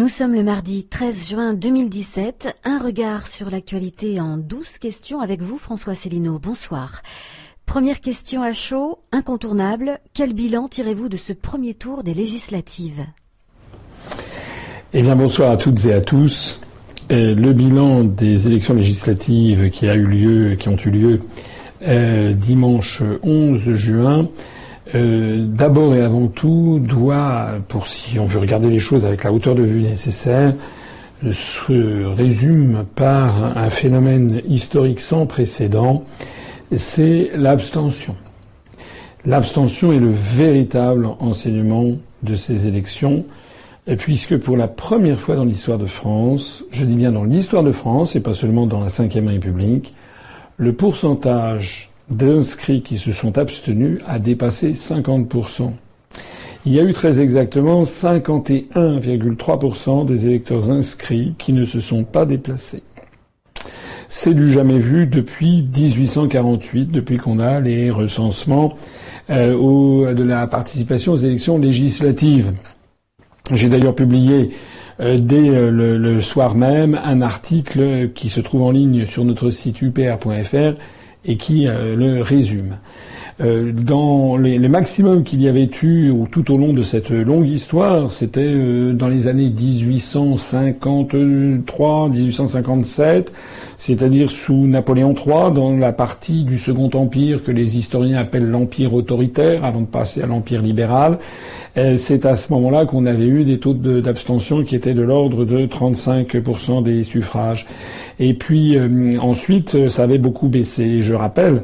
Nous sommes le mardi 13 juin 2017. Un regard sur l'actualité en 12 questions avec vous, François Célineau. Bonsoir. Première question à chaud, incontournable. Quel bilan tirez-vous de ce premier tour des législatives? Eh bien, bonsoir à toutes et à tous. Euh, le bilan des élections législatives qui a eu lieu, qui ont eu lieu euh, dimanche 11 juin, euh, d'abord et avant tout, doit, pour si on veut regarder les choses avec la hauteur de vue nécessaire, se résume par un phénomène historique sans précédent, c'est l'abstention. L'abstention est le véritable enseignement de ces élections, puisque pour la première fois dans l'histoire de France, je dis bien dans l'histoire de France et pas seulement dans la Ve République, le pourcentage d'inscrits qui se sont abstenus a dépassé 50%. Il y a eu très exactement 51,3% des électeurs inscrits qui ne se sont pas déplacés. C'est du jamais vu depuis 1848, depuis qu'on a les recensements euh, de la participation aux élections législatives. J'ai d'ailleurs publié euh, dès euh, le, le, soir même un article qui se trouve en ligne sur notre site upr.fr et qui euh, le résume. Euh, dans les, les maximums qu'il y avait eu ou tout au long de cette longue histoire, c'était euh, dans les années 1853, 1857, c'est-à-dire sous Napoléon III, dans la partie du Second Empire que les historiens appellent l'Empire autoritaire, avant de passer à l'Empire libéral. C'est à ce moment-là qu'on avait eu des taux d'abstention qui étaient de l'ordre de 35% des suffrages. Et puis ensuite, ça avait beaucoup baissé. Je rappelle euh,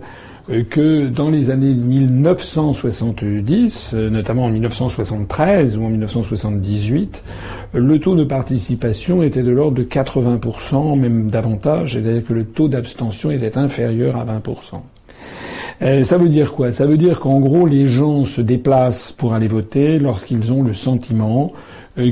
que dans les années 1970, euh, notamment en 1973 ou en 1978, le taux de participation était de l'ordre de 80%, même davantage, c'est-à-dire que le taux d'abstention était inférieur à 20%. Euh, ça veut dire quoi? Ça veut dire qu'en gros, les gens se déplacent pour aller voter lorsqu'ils ont le sentiment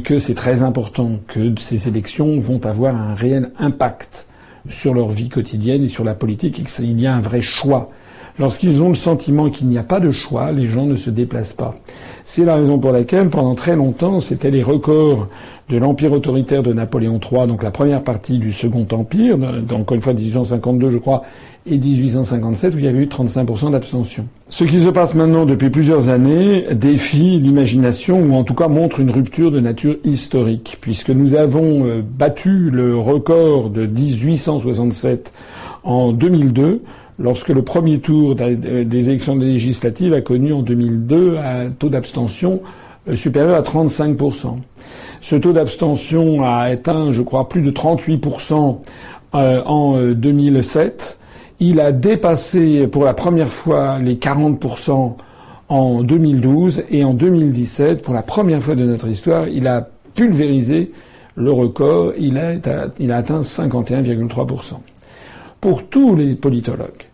que c'est très important, que ces élections vont avoir un réel impact sur leur vie quotidienne et sur la politique, et qu'il y a un vrai choix Lorsqu'ils ont le sentiment qu'il n'y a pas de choix, les gens ne se déplacent pas. C'est la raison pour laquelle, pendant très longtemps, c'était les records de l'empire autoritaire de Napoléon III, donc la première partie du Second Empire, donc encore une fois 1852, je crois, et 1857, où il y avait eu 35% d'abstention. Ce qui se passe maintenant depuis plusieurs années défie l'imagination, ou en tout cas montre une rupture de nature historique, puisque nous avons euh, battu le record de 1867 en 2002, lorsque le premier tour des élections législatives a connu en 2002 un taux d'abstention euh, supérieur à 35%. Ce taux d'abstention a atteint, je crois, plus de 38% euh, en 2007. Euh, Il a dépassé pour la première fois les 40% en 2012 et en 2017, pour la première fois de notre histoire, il a pulvérisé le record. Il a, il a atteint 51,3% pour tous les politologues,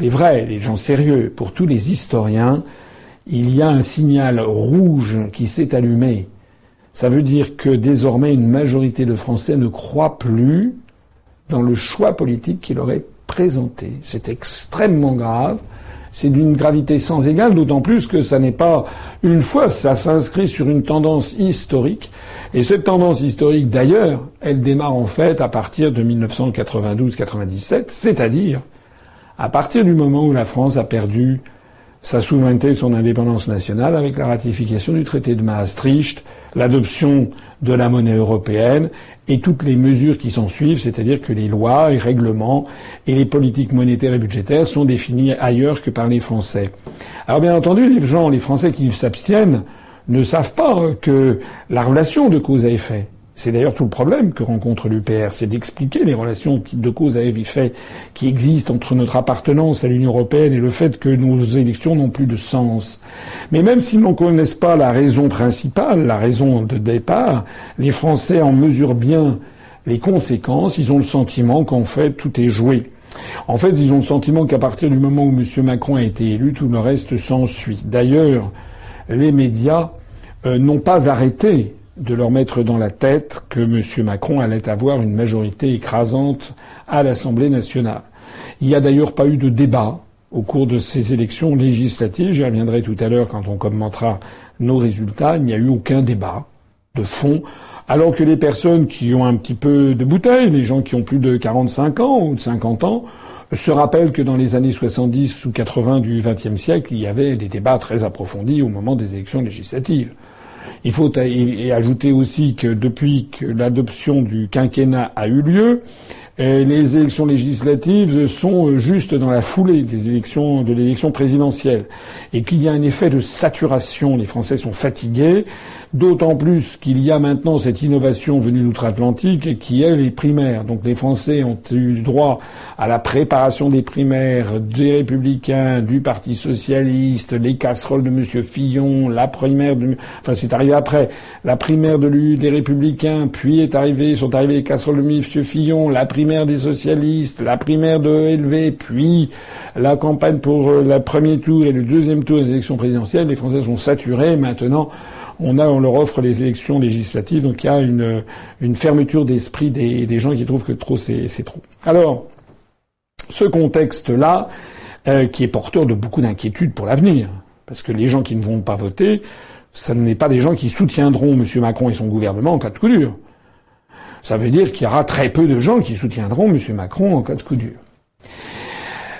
les vrais, les gens sérieux, pour tous les historiens, il y a un signal rouge qui s'est allumé. Ça veut dire que désormais une majorité de Français ne croit plus dans le choix politique qu'il aurait présenté. C'est extrêmement grave. C'est d'une gravité sans égale, d'autant plus que ça n'est pas une fois, ça s'inscrit sur une tendance historique. Et cette tendance historique, d'ailleurs, elle démarre en fait à partir de 1992-97, c'est-à-dire à partir du moment où la France a perdu sa souveraineté et son indépendance nationale avec la ratification du traité de Maastricht, l'adoption de la monnaie européenne et toutes les mesures qui s'en suivent, c'est-à-dire que les lois et règlements et les politiques monétaires et budgétaires sont définis ailleurs que par les Français. Alors bien entendu, les gens, les Français qui s'abstiennent, ne savent pas que la relation de cause à effet, c'est d'ailleurs tout le problème que rencontre l'UPR, c'est d'expliquer les relations de cause à effet qui existent entre notre appartenance à l'Union européenne et le fait que nos élections n'ont plus de sens. Mais même s'ils n'en connaissent pas la raison principale, la raison de départ, les Français en mesurent bien les conséquences. Ils ont le sentiment qu'en fait tout est joué. En fait, ils ont le sentiment qu'à partir du moment où M. Macron a été élu, tout le reste s'ensuit. D'ailleurs, les médias euh, n'ont pas arrêté de leur mettre dans la tête que M. Macron allait avoir une majorité écrasante à l'Assemblée nationale. Il n'y a d'ailleurs pas eu de débat au cours de ces élections législatives. J'y reviendrai tout à l'heure quand on commentera nos résultats. Il n'y a eu aucun débat de fond Alors que les personnes qui ont un petit peu de bouteille, les gens qui ont plus de 45 ans ou de 50 ans, se rappellent que dans les années 70 ou 80 du XXe siècle, il y avait des débats très approfondis au moment des élections législatives. Il faut ajouter aussi que depuis que l'adoption du quinquennat a eu lieu, les élections législatives sont juste dans la foulée des élections de l'élection présidentielle et qu'il y a un effet de saturation. Les Français sont fatigués D'autant plus qu'il y a maintenant cette innovation venue d'outre-Atlantique qui est les primaires. Donc les Français ont eu droit à la préparation des primaires des Républicains, du Parti Socialiste, les casseroles de M. Fillon, la primaire de... Enfin, c'est arrivé après. La primaire de l'U des Républicains, puis est arrivé, sont arrivées les casseroles de M. Fillon, la primaire des Socialistes, la primaire de LV, puis la campagne pour le premier tour et le deuxième tour des élections présidentielles. Les Français sont saturés. Maintenant, on a, on leur offre les élections législatives, donc il y a une, fermeture d'esprit des, des, gens qui trouvent que trop c'est, trop. Alors, ce contexte-là, euh, qui est porteur de beaucoup d'inquiétudes pour l'avenir, parce que les gens qui ne vont pas voter, ça n'est pas des gens qui soutiendront M. Macron et son gouvernement en cas de coup dur. Ça veut dire qu'il y aura très peu de gens qui soutiendront M. Macron en cas de coup dur.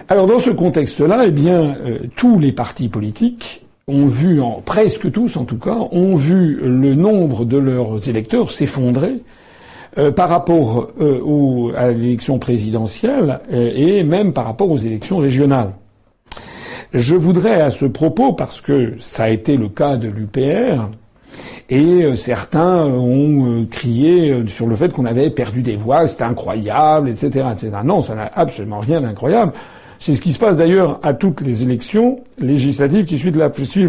Alors dans ce contexte-là, eh bien, euh, tous les partis politiques ont vu, presque tous en tout cas, ont vu le nombre de leurs électeurs s'effondrer euh, par rapport euh, à l'élection présidentielle euh, et même par rapport aux élections régionales. Je voudrais à ce propos, parce que ça a été le cas de l'UPR, et certains ont crié sur le fait qu'on avait perdu des voix, c'était incroyable, etc., etc. Non, ça n'a absolument rien d'incroyable. C'est ce qui se passe d'ailleurs à toutes les élections législatives qui suivent la,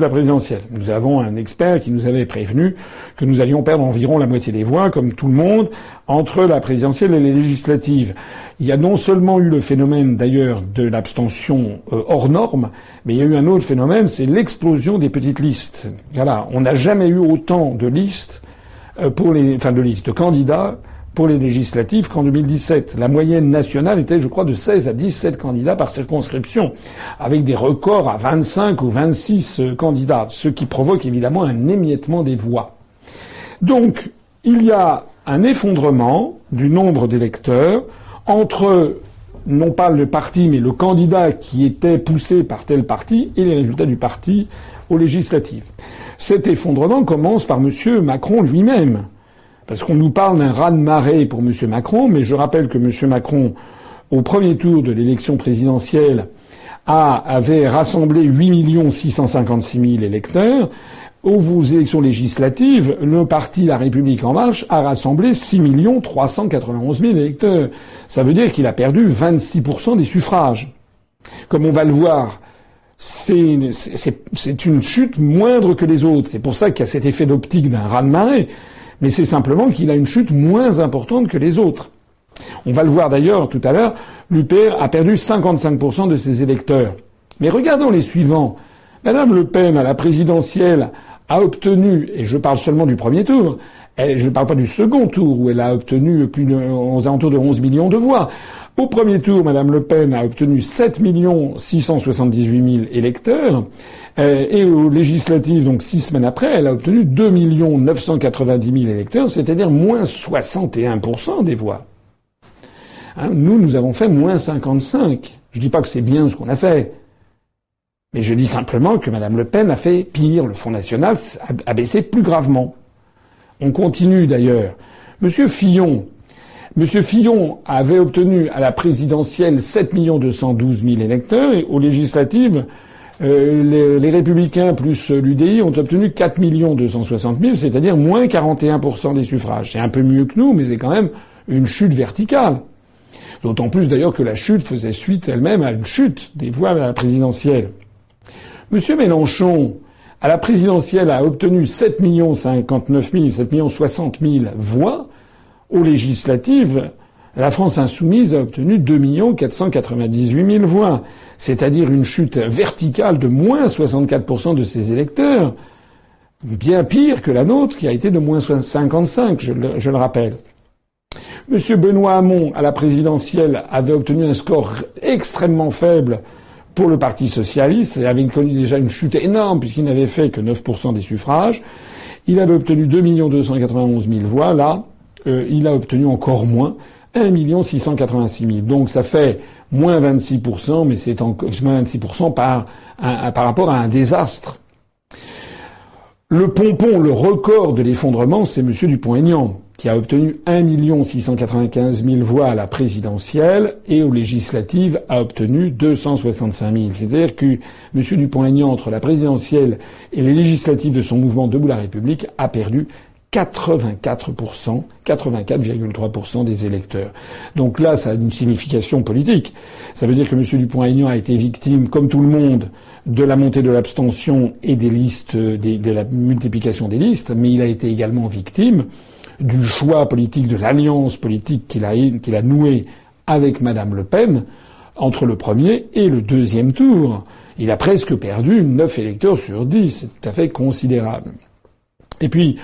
présidentielle. Nous avons un expert qui nous avait prévenu que nous allions perdre environ la moitié des voix, comme tout le monde, entre la présidentielle et les législatives. Il y a non seulement eu le phénomène d'ailleurs de l'abstention euh, hors norme, mais il y a eu un autre phénomène, c'est l'explosion des petites listes. Voilà, on n'a jamais eu autant de listes euh, pour les, enfin de listes de candidats pour les législatives qu'en 2017. La moyenne nationale était, je crois, de 16 à 17 candidats par circonscription, avec des records à 25 ou 26 euh, candidats, ce qui provoque évidemment un émiettement des voix. Donc, il y a un effondrement du nombre d'électeurs entre non pas le parti, mais le candidat qui était poussé par tel parti et les résultats du parti aux législatives. Cet effondrement commence par M. Macron lui-même. Parce qu'on nous parle d'un raz-de-marée pour M. Macron, mais je rappelle que M. Macron, au premier tour de l'élection présidentielle, a, avait rassemblé 8 656 000 électeurs. Aux élections législatives, le parti La République En Marche a rassemblé 6 391 000 électeurs. Ça veut dire qu'il a perdu 26% des suffrages. Comme on va le voir, c'est une chute moindre que les autres. C'est pour ça qu'il y a cet effet d'optique d'un raz-de-marée mais c'est simplement qu'il a une chute moins importante que les autres. On va le voir d'ailleurs tout à l'heure, l'UPR a perdu 55% de ses électeurs. Mais regardons les suivants. Madame Le Pen, à la présidentielle, a obtenu, et je parle seulement du premier tour, je ne parle pas du second tour où elle a obtenu plus de, aux alentours de 11 millions de voix. Au premier tour, Madame Le Pen a obtenu 7 678 000 électeurs. Euh, et aux législatives, donc six semaines après, elle a obtenu 2 990 000 électeurs, c'est-à-dire moins 61% des voix. Hein, nous, nous avons fait moins 55. Je dis pas que c'est bien ce qu'on a fait. Mais je dis simplement que Madame Le Pen a fait pire. Le Front National a baissé plus gravement. On continue d'ailleurs. Monsieur Fillon, Monsieur Fillon avait obtenu à la présidentielle 7 212 000 électeurs et aux législatives, euh, les, Républicains plus l'UDI ont obtenu 4 260 000, c'est-à-dire moins 41% des suffrages. C'est un peu mieux que nous, mais c'est quand même une chute verticale. D'autant plus d'ailleurs que la chute faisait suite elle-même à une chute des voix à la présidentielle. Monsieur Mélenchon, à la présidentielle, a obtenu 7 59 000, 7 60 000 voix, aux législatives, la France insoumise a obtenu 2 498 000 voix, c'est-à-dire une chute verticale de moins 64% de ses électeurs, bien pire que la nôtre qui a été de moins 55, je le, je le rappelle. Monsieur Benoît Hamon, à la présidentielle, avait obtenu un score extrêmement faible pour le Parti socialiste et avait connu déjà une chute énorme puisqu'il n'avait fait que 9% des suffrages. Il avait obtenu 2 291 000 voix. Là, euh, il a obtenu encore moins, 1 686 000. Donc ça fait moins 26% mais c'est moins 26 par, par rapport à un désastre. Le pompon, le record de l'effondrement, c'est M. Dupont-Aignan, qui a obtenu 1 695 000 voix à la présidentielle et aux législatives a obtenu 265 000. C'est-à-dire que M. Dupont-Aignan, entre la présidentielle et les législatives de son mouvement Debout la République, a perdu 84%, 84,3% des électeurs. Donc là, ça a une signification politique. Ça veut dire que M. Dupont-Aignan a été victime, comme tout le monde, de la montée de l'abstention et des listes, de la multiplication des listes, mais il a été également victime du choix politique, de l'alliance politique qu'il a, qu'il a nouée avec Madame Le Pen entre le premier et le deuxième tour. Il a presque perdu 9 électeurs sur 10. C'est tout à fait considérable. Et puis,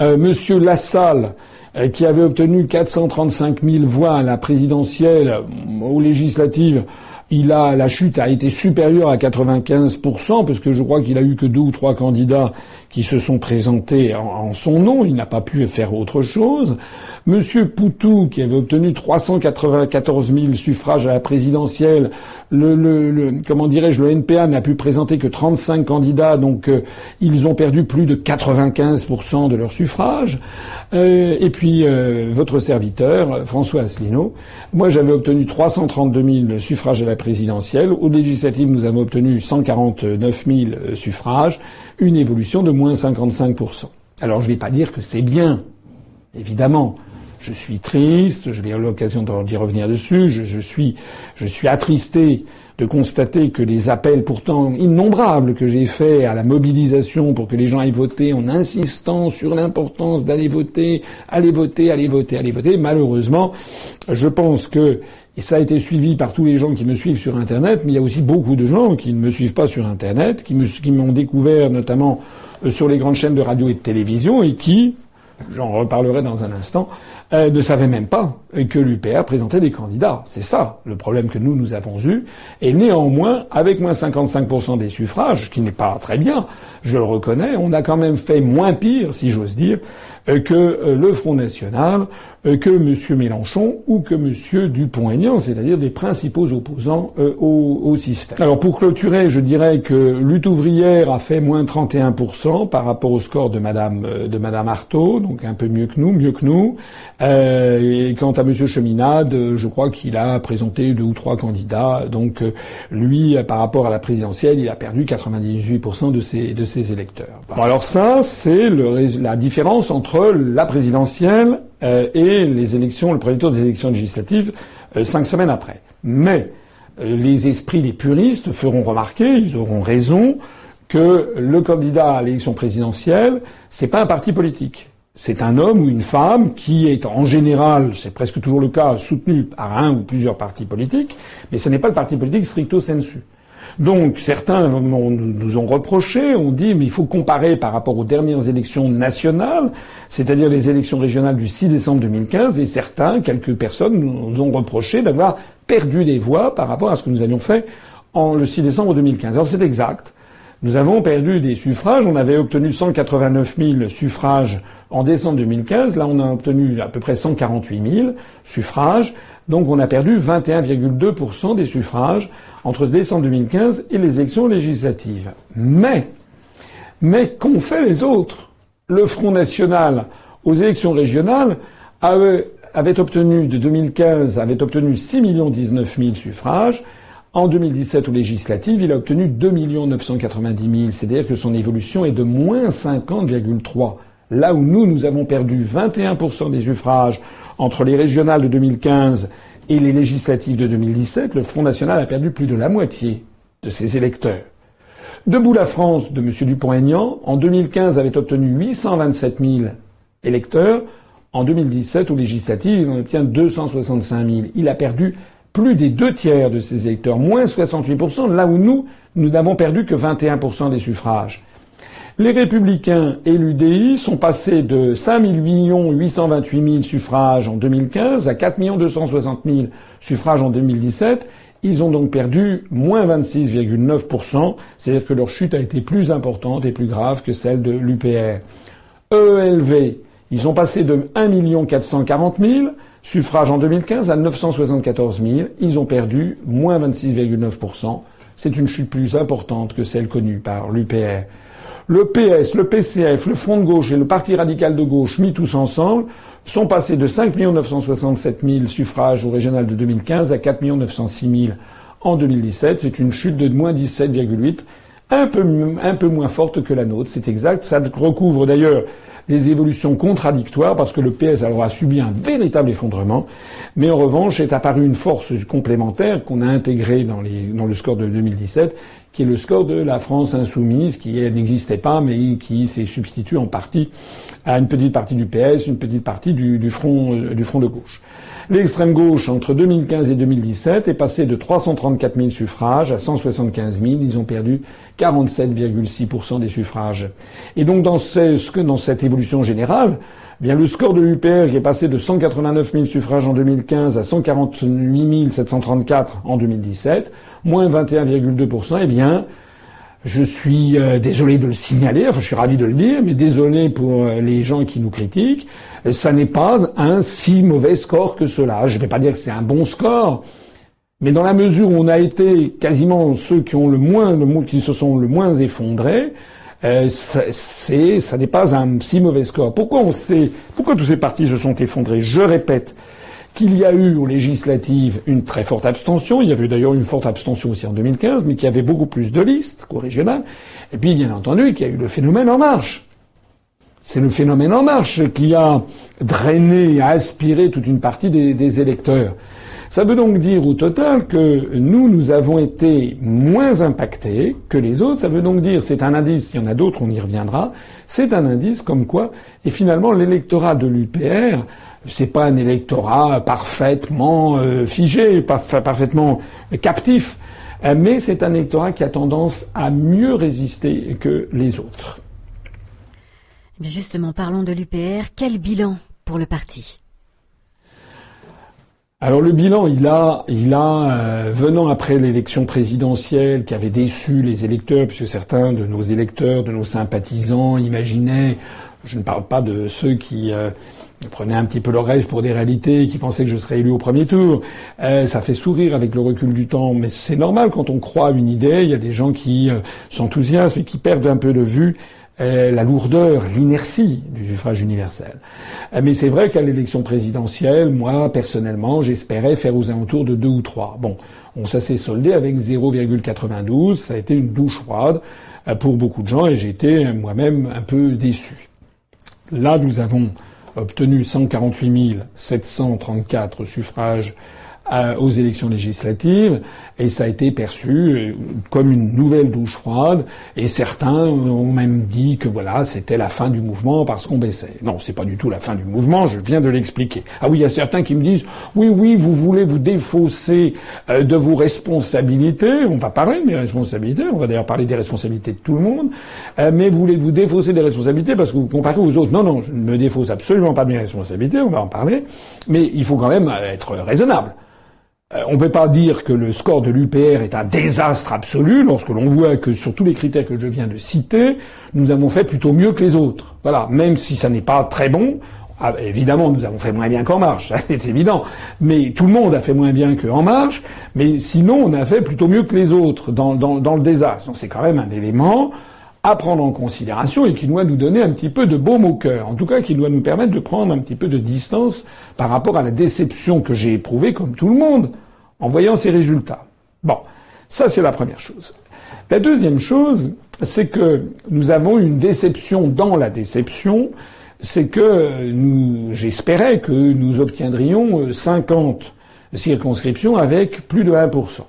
euh, Monsieur Lassalle, euh, qui avait obtenu 435 000 voix à la présidentielle, euh, aux législatives, il a, la chute a été supérieure à 95%, parce que je crois qu'il a eu que deux ou trois candidats qui se sont présentés en, son nom. Il n'a pas pu faire autre chose. Monsieur Poutou, qui avait obtenu 394 000 suffrages à la présidentielle, le, comment dirais-je, le NPA n'a pu présenter que 35 candidats, donc euh, ils ont perdu plus de 95% de leurs suffrages. Euh, et puis euh, votre serviteur, François Asselineau, moi j'avais obtenu 332 000 suffrages à la présidentielle. Aux législatives, nous avons obtenu 149 000 suffrages, une évolution de moins 55%. Alors je ne vais pas dire que c'est bien, évidemment. Je suis triste, je vais avoir l'occasion d'y revenir dessus, je, suis, je suis attristé de constater que les appels pourtant innombrables que j'ai faits à la mobilisation pour que les gens aillent voter en insistant sur l'importance d'aller voter, aller voter, aller voter, aller voter, malheureusement, je pense que et ça a été suivi par tous les gens qui me suivent sur Internet, mais il y a aussi beaucoup de gens qui ne me suivent pas sur Internet, qui m'ont découvert notamment euh, sur les grandes chaînes de radio et de télévision, et qui, j'en reparlerai dans un instant, euh, ne savaient même pas que l'UPR présentait des candidats. C'est ça le problème que nous, nous avons eu. Et néanmoins, avec moins 55% des suffrages, ce qui n'est pas très bien, je le reconnais, on a quand même fait moins pire, si j'ose dire, euh, que euh, le Front National, euh, que M. Mélenchon ou que M. Dupont-Aignan, c'est-à-dire des principaux opposants au, système. Alors pour clôturer, je dirais que lutte ouvrière a fait moins 31% par rapport au score de Madame de Artaud, donc un peu mieux que nous, mieux que nous. et quant à M. Cheminade, je crois qu'il a présenté deux ou trois candidats, donc lui, par rapport à la présidentielle, il a perdu 98% de ses de ses alors ça, c'est la différence entre la présidentielle euh, et les élections, le premier tour des élections législatives, euh, cinq semaines après. Mais euh, les esprits des puristes feront remarquer, ils auront raison, que le candidat à l'élection présidentielle, c'est pas un parti politique. C'est un homme ou une femme qui est en général, c'est presque toujours le cas, soutenu par un ou plusieurs partis politiques, mais ce n'est pas le parti politique stricto sensu. Donc certains nous ont reproché, ont dit mais il faut comparer par rapport aux dernières élections nationales, c'est-à-dire les élections régionales du 6 décembre 2015, et certains, quelques personnes, nous ont reproché d'avoir perdu des voix par rapport à ce que nous avions fait en le 6 décembre 2015. Alors c'est exact. Nous avons perdu des suffrages. On avait obtenu 189 000 suffrages en décembre 2015. Là, on a obtenu à peu près 148 000 suffrages. Donc, on a perdu 21,2% des suffrages entre décembre 2015 et les élections législatives. Mais, mais qu'ont fait les autres? Le Front National aux élections régionales avait, obtenu, de 2015, avait obtenu 6 19 000 suffrages. En 2017, aux législatives, il a obtenu 2 990 000. C'est-à-dire que son évolution est de moins 50,3. Là où nous, nous avons perdu 21% des suffrages entre les régionales de 2015 et les législatives de 2017, le Front National a perdu plus de la moitié de ses électeurs. Debout la France de M. Dupont-Aignan, en 2015, avait obtenu 827 000 électeurs. En 2017, aux législatives, il en obtient 265 000. Il a perdu plus des deux tiers de ses électeurs, moins 68%, là où nous, nous n'avons perdu que 21% des suffrages. Les Républicains et l'UDI sont passés de 5 828 000 suffrages en 2015 à 4 260 000 suffrages en 2017. Ils ont donc perdu moins 26,9%, c'est-à-dire que leur chute a été plus importante et plus grave que celle de l'UPR. EELV, ils sont passés de 1 440 000 suffrages en 2015 à 974 000. Ils ont perdu moins 26,9%. C'est une chute plus importante que celle connue par l'UPR. Le PS, le PCF, le Front de gauche et le Parti radical de gauche, mis tous ensemble, sont passés de 5 967 000 suffrages au régional de 2015 à 4 906 000 en 2017. C'est une chute de moins 17,8, un peu, un peu moins forte que la nôtre, c'est exact. Ça recouvre d'ailleurs des évolutions contradictoires parce que le PS a subi un véritable effondrement, mais en revanche est apparue une force complémentaire qu'on a intégrée dans le score de 2017 qui est le score de la France insoumise, qui n'existait pas, mais qui s'est substitué en partie à une petite partie du PS, une petite partie du, du front, euh, du front de gauche. L'extrême gauche, entre 2015 et 2017, est passée de 334 000 suffrages à 175 000. Ils ont perdu 47,6% des suffrages. Et donc, dans, ce, dans cette évolution générale, eh bien, le score de l'UPR qui est passé de 189 000 suffrages en 2015 à 148 734 en 2017, moins 21,2%, eh bien, je suis euh, désolé de le signaler, enfin je suis ravi de le dire, mais désolé pour euh, les gens qui nous critiquent, ça n'est pas un si mauvais score que cela. Je ne vais pas dire que c'est un bon score, mais dans la mesure où on a été quasiment ceux qui ont le moins, qui se sont le moins effondrés, euh, c'est, ça n'est pas un si mauvais score. Pourquoi on sait, pourquoi tous ces partis se sont effondrés? Je répète, qu'il y a eu aux législatives une très forte abstention. Il y avait d'ailleurs une forte abstention aussi en 2015, mais qu'il y avait beaucoup plus de listes qu'au régional. Et puis, bien entendu, qu'il y a eu le phénomène En Marche. C'est le phénomène En Marche qui a drainé, a aspiré toute une partie des électeurs. Ça veut donc dire au total que nous, nous avons été moins impactés que les autres. Ça veut donc dire, c'est un indice, il y en a d'autres, on y reviendra, c'est un indice comme quoi, et finalement, l'électorat de l'UPR c'est pas un électorat parfaitement euh, figé, parfaitement captif, euh, mais c'est un électorat qui a tendance à mieux résister que les autres. Justement, parlons de l'UPR. Quel bilan pour le parti? Alors le bilan, il a, il a euh, venant après l'élection présidentielle qui avait déçu les électeurs, puisque certains de nos électeurs, de nos sympathisants imaginaient, je ne parle pas de ceux qui prenez un petit peu le rêve pour des réalités, qui pensaient que je serais élu au premier tour. Euh, ça fait sourire avec le recul du temps, mais c'est normal quand on croit à une idée. Il y a des gens qui euh, s'enthousiasment et qui perdent un peu de vue euh, la lourdeur, l'inertie du suffrage universel. mais c'est vrai qu'à l'élection présidentielle, moi personnellement, j'espérais faire aux alentours de deux ou trois. Bon, on s'est soldé avec 0,92. Ça a été une douche froide pour beaucoup de gens et j'ai été moi-même un peu déçu. Là, nous avons obtenu 148 734 suffrages euh, aux élections législatives et ça a été perçu euh, comme une nouvelle douche froide, et certains ont même dit que voilà, c'était la fin du mouvement parce qu'on baissait. Non, c'est pas du tout la fin du mouvement, je viens de l'expliquer. Ah oui, il y a certains qui me disent oui, oui, vous voulez vous défausser euh, de vos responsabilités, on va parler de mes responsabilités, on va d'ailleurs parler des responsabilités de tout le monde, euh, mais vous voulez vous défausser des responsabilités parce que vous comparez aux autres. Non, non, je ne me défausse absolument pas de mes responsabilités, on va en parler, mais il faut quand même être raisonnable. Euh, on ne peut pas dire que le score de l'UPR est un désastre absolu lorsque l'on voit que sur tous les critères que je viens de citer, nous avons fait plutôt mieux que les autres. Voilà, même si ça n'est pas très bon. Ah, évidemment, nous avons fait moins bien qu'En Marche, c'est évident. Mais tout le monde a fait moins bien qu'En Marche. Mais sinon, on a fait plutôt mieux que les autres dans, dans le désastre. Donc c'est quand même un élément à prendre en considération et qui doit nous donner un petit peu de baume au cœur. En tout cas, qui doit nous permettre de prendre un petit peu de distance par rapport à la déception que j'ai éprouvée, comme tout le monde, en voyant ces résultats. Bon, ça c'est la première chose. La deuxième chose, c'est que nous avons une déception dans la déception, c'est que nous, j'espérais que nous obtiendrions 50 circonscriptions avec plus de 1%.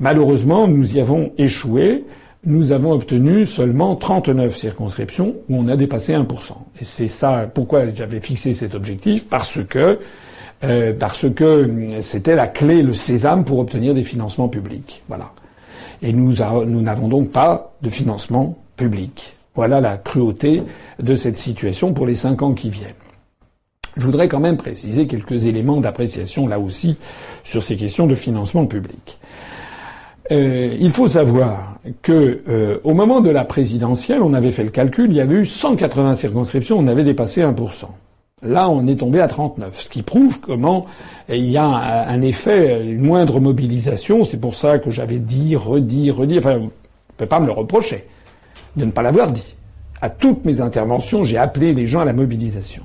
Malheureusement, nous y avons échoué. Nous avons obtenu seulement 39 circonscriptions où on a dépassé 1%. Et c'est ça pourquoi j'avais fixé cet objectif, parce que euh, parce que c'était la clé, le sésame pour obtenir des financements publics. Voilà. Et nous n'avons donc pas de financement public. Voilà la cruauté de cette situation pour les cinq ans qui viennent. Je voudrais quand même préciser quelques éléments d'appréciation là aussi sur ces questions de financement public. Euh, il faut savoir, que euh, au moment de la présidentielle, on avait fait le calcul, il y avait eu 180 circonscriptions, on avait dépassé 1%. Là, on est tombé à 39, ce qui prouve comment il y a un effet, une moindre mobilisation. C'est pour ça que j'avais dit, redit, redit. Enfin, on ne peut pas me le reprocher de ne pas l'avoir dit. À toutes mes interventions, j'ai appelé les gens à la mobilisation.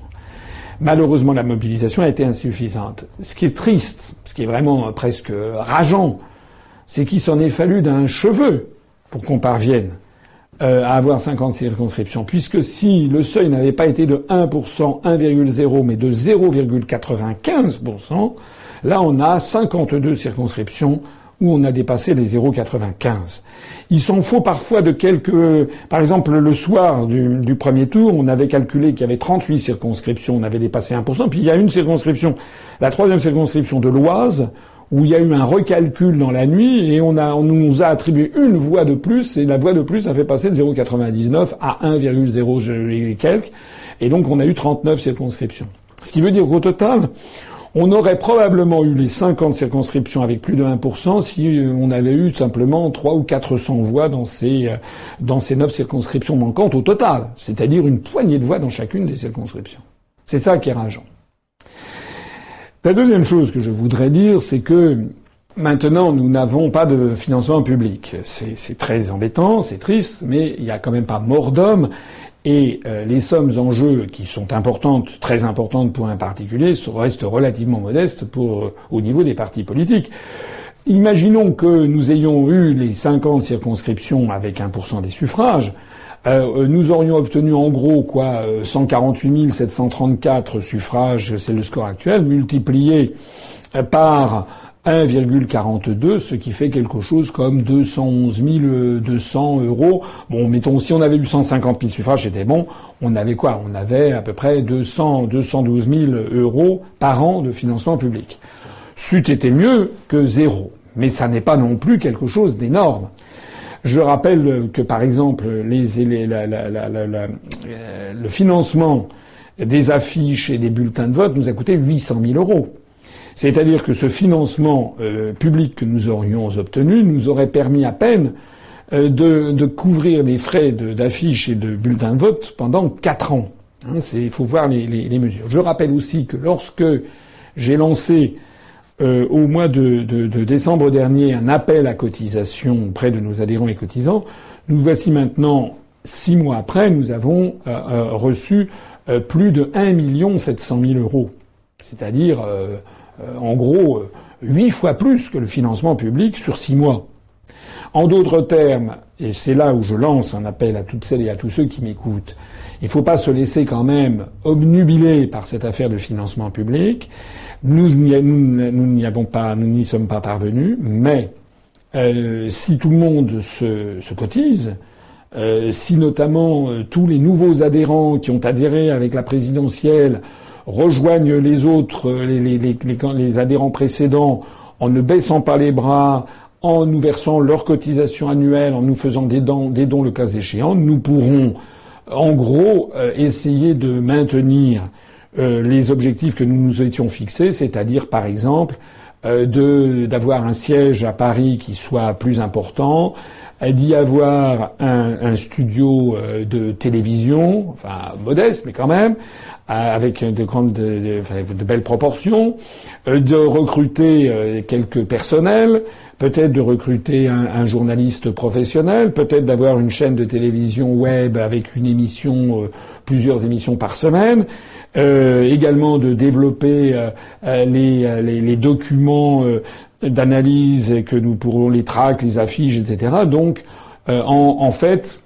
Malheureusement, la mobilisation a été insuffisante. Ce qui est triste, ce qui est vraiment presque rageant, c'est qu'il s'en est fallu d'un cheveu pour qu'on parvienne euh, à avoir 50 circonscriptions. Puisque si le seuil n'avait pas été de 1%, 1,0, mais de 0,95%, là on a 52 circonscriptions où on a dépassé les 0,95. Il s'en faut parfois de quelques... Par exemple, le soir du, du premier tour, on avait calculé qu'il y avait 38 circonscriptions, on avait dépassé 1%, puis il y a une circonscription, la troisième circonscription de l'Oise, où il y a eu un recalcul dans la nuit et on, a, on nous a attribué une voix de plus et la voix de plus a fait passer de 0,99 à 1,0 et quelques et donc on a eu 39 circonscriptions. Ce qui veut dire qu'au total, on aurait probablement eu les 50 circonscriptions avec plus de 1% si euh, on avait eu simplement 3 ou 400 voix dans ces, euh, dans ces 9 circonscriptions manquantes au total, c'est-à-dire une poignée de voix dans chacune des circonscriptions. C'est ça qui est rageant. La deuxième chose que je voudrais dire, c'est que maintenant, nous n'avons pas de financement public. C'est très embêtant, c'est triste, mais il n'y a quand même pas mort d'homme. Et euh, les sommes en jeu, qui sont importantes, très importantes pour un particulier, restent relativement modestes pour, euh, au niveau des partis politiques. Imaginons que nous ayons eu les 50 circonscriptions avec 1% des suffrages. Euh, nous aurions obtenu en gros quoi 148 734 suffrages, c'est le score actuel, multiplié euh, par 1,42, ce qui fait quelque chose comme 211 200 euros. Bon, mettons, si on avait eu 150 000 suffrages, c'était bon. On avait quoi? On avait à peu près 200, 212 000 euros par an de financement public. C'eût été mieux que zéro. Mais ça n'est pas non plus quelque chose d'énorme. Je rappelle que, par exemple, euh, le financement des affiches et des bulletins de vote nous a coûté 800 000 euros. C'est-à-dire que ce financement euh, public que nous aurions obtenu nous aurait permis à peine euh, de, couvrir les frais d'affiches et de bulletins de vote pendant quatre ans. Hein, il faut voir les, mesures. Je rappelle aussi que lorsque j'ai lancé euh, au mois de, décembre dernier un appel à cotisation auprès de nos adhérents et cotisants. Nous voici maintenant, six mois après, nous avons euh, euh, reçu plus de 1 700 000 euros. C'est-à-dire, en gros, huit fois plus que le financement public sur six mois. En d'autres termes, et c'est là où je lance un appel à toutes celles et à tous ceux qui m'écoutent, il ne faut pas se laisser quand même obnubiler par cette affaire de financement public. Nous n'y sommes pas parvenus, mais euh, si tout le monde se, se cotise, euh, si notamment euh, tous les nouveaux adhérents qui ont adhéré avec la présidentielle rejoignent les autres, les, adhérents précédents, en ne baissant pas les bras, en nous versant leurs cotisations annuelles, en nous faisant des dons, le cas échéant, nous pourrons en gros essayer de maintenir les objectifs que nous nous étions fixés, c'est-à-dire par exemple euh, d'avoir un siège à Paris qui soit plus important, euh, d'y avoir un, un studio de télévision, enfin modeste mais quand même, avec de grandes, de, de, belles proportions, de recruter quelques personnels, peut-être de recruter un, un, journaliste professionnel, peut-être d'avoir une chaîne de télévision web avec une émission, plusieurs émissions par semaine, euh, également de développer euh, euh, les, les, les, documents d'analyse que nous pourrons les tracts, les affiches, etc. Donc, en, en, fait,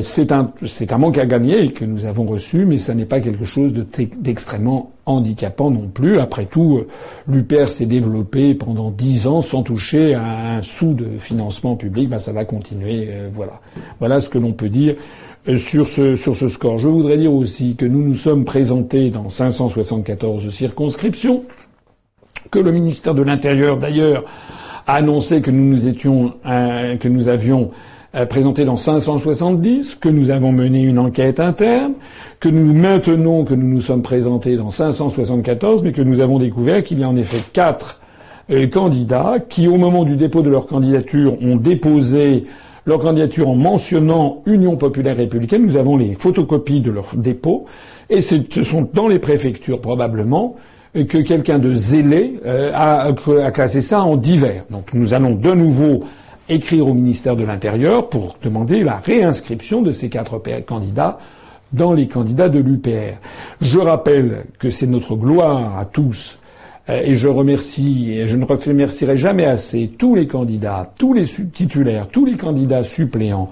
c'est un, un manque à gagner que nous avons reçu, mais ça n'est pas quelque chose d'extrêmement handicapant non plus. Après tout, l'UPR s'est développé pendant dix ans sans toucher à un sou de financement public. Ben, ça va continuer. voilà. Voilà ce que l'on peut dire euh, sur ce, sur ce score. Je voudrais dire aussi que nous nous sommes présentés dans 574 circonscriptions, que le ministère de l'Intérieur d'ailleurs a annoncé que nous nous étions, euh, que nous avions euh, présenté dans 570, que nous avons mené une enquête interne, que nous maintenons que nous nous sommes présentés dans 574, mais que nous avons découvert qu'il y a en effet quatre euh, candidats qui, au moment du dépôt de leur candidature, ont déposé leur candidature en mentionnant Union populaire républicaine. Nous avons les photocopies de leur dépôt. Et ce sont dans les préfectures, probablement, que quelqu'un de zélé euh, a, a classé ça en divers. Donc nous allons de nouveau écrire au ministère de l'Intérieur pour demander la réinscription de ces quatre candidats dans les candidats de l'UPR. Je rappelle que c'est notre gloire à tous et je remercie, et je ne remercierai jamais assez tous les candidats, tous les titulaires, tous les candidats suppléants,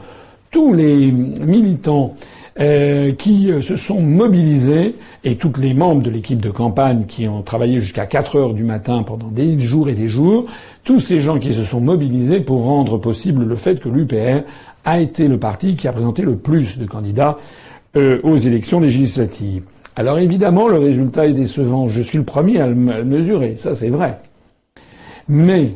tous les militants euh, qui euh, se sont mobilisés et tous les membres de l'équipe de campagne qui ont travaillé jusqu'à 4 heures du matin pendant des jours et des jours, tous ces gens qui se sont mobilisés pour rendre possible le fait que l'UPR a été le parti qui a présenté le plus de candidats euh, aux élections législatives. Alors évidemment, le résultat est décevant. Je suis le premier à le mesurer, ça c'est vrai. Mais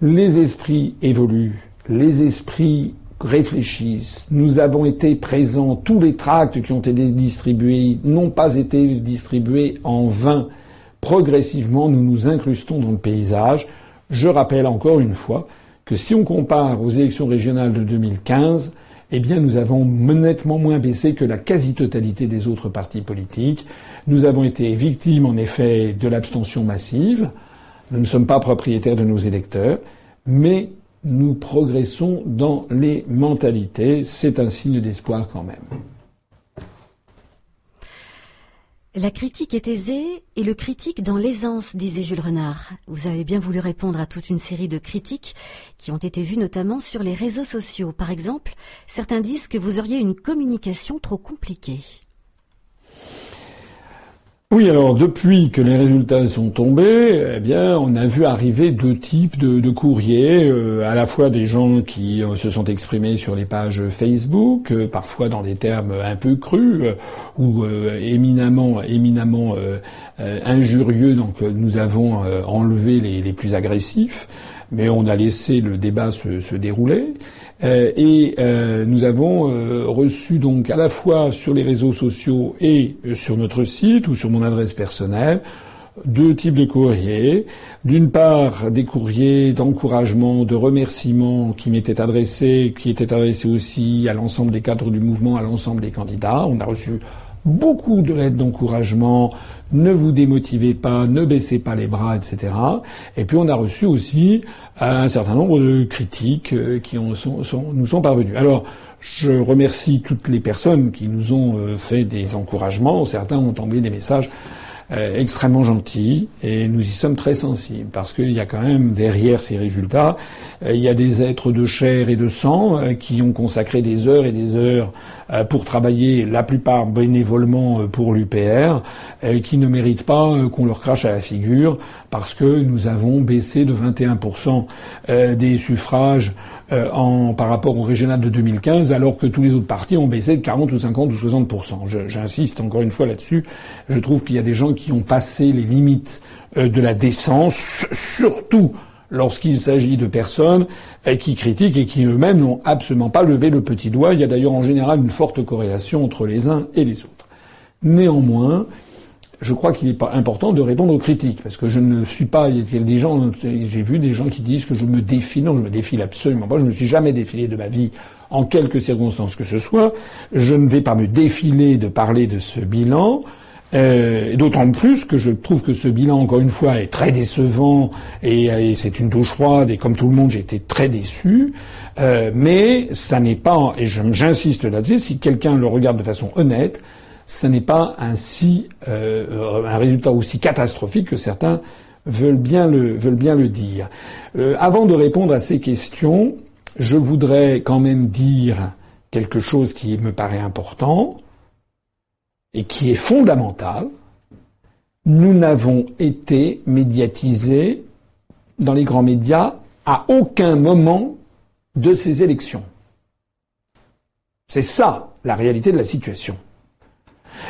les esprits évoluent, les esprits réfléchissent. Nous avons été présents, tous les tracts qui ont été distribués n'ont pas été distribués en vain. Progressivement, nous nous incrustons dans le paysage. Je rappelle encore une fois que si on compare aux élections régionales de 2015, eh bien, nous avons nettement moins baissé que la quasi-totalité des autres partis politiques. Nous avons été victimes, en effet, de l'abstention massive. Nous ne sommes pas propriétaires de nos électeurs, mais nous progressons dans les mentalités. C'est un signe d'espoir quand même. La critique est aisée et le critique dans l'aisance, disait Jules Renard. Vous avez bien voulu répondre à toute une série de critiques qui ont été vues notamment sur les réseaux sociaux. Par exemple, certains disent que vous auriez une communication trop compliquée. Oui, alors depuis que les résultats sont tombés, eh bien, on a vu arriver deux types de, courriers, euh, à la fois des gens qui euh, se sont exprimés sur les pages Facebook, euh, parfois dans des termes un peu crus ou éminemment, éminemment injurieux. Donc, nous avons enlevé les, plus agressifs, mais on a laissé le débat se dérouler. Euh, et euh, nous avons euh, reçu donc à la fois sur les réseaux sociaux et sur notre site ou sur mon adresse personnelle deux types de courriers. D'une part, des courriers d'encouragement, de remerciement qui m'étaient adressés, qui étaient adressés aussi à l'ensemble des cadres du mouvement, à l'ensemble des candidats. On a reçu beaucoup de lettres d'encouragement, ne vous démotivez pas, ne baissez pas les bras, etc. Et puis on a reçu aussi euh, un certain nombre de critiques euh, qui nous sont parvenues. Alors, je remercie toutes les personnes qui nous ont euh, fait des encouragements. Certains ont envoyé des messages euh, extrêmement gentil et nous y sommes très sensibles parce qu'il y a quand même derrière ces résultats, euh, il y a des êtres de chair et de sang euh, qui ont consacré des heures et des heures pour travailler, la plupart bénévolement pour l'UPR, qui ne méritent pas qu'on leur crache à la figure parce que nous avons baissé de 21% des suffrages euh, en, par rapport au régional de 2015, alors que tous les autres partis ont baissé de 40 ou 50 ou 60% J'insiste encore une fois là-dessus. Je trouve qu'il y a des gens qui ont passé les limites euh, de la décence, surtout lorsqu'il s'agit de personnes euh, qui critiquent et qui eux-mêmes n'ont absolument pas levé le petit doigt. Il y a d'ailleurs en général une forte corrélation entre les uns et les autres. Néanmoins, je crois qu'il est important de répondre aux critiques, parce que je ne suis pas. Il y a des gens, j'ai vu des gens qui disent que je me défile. Non, je me défile absolument pas. Je ne me suis jamais défilé de ma vie en quelque circonstances que ce soit. Je ne vais pas me défiler de parler de ce bilan. Euh, D'autant plus que je trouve que ce bilan, encore une fois, est très décevant et, et c'est une douche froide. Et comme tout le monde, j'ai été très déçu. Euh, mais ça n'est pas, et j'insiste là-dessus, si quelqu'un le regarde de façon honnête, ce n'est pas ainsi euh, un résultat aussi catastrophique que certains veulent bien le, dire. Euh, avant de répondre à ces questions, je voudrais quand même dire quelque chose qui me paraît important et qui est fondamental. Nous n'avons été médiatisés dans les grands médias à aucun moment de ces élections. C'est ça la réalité de la situation.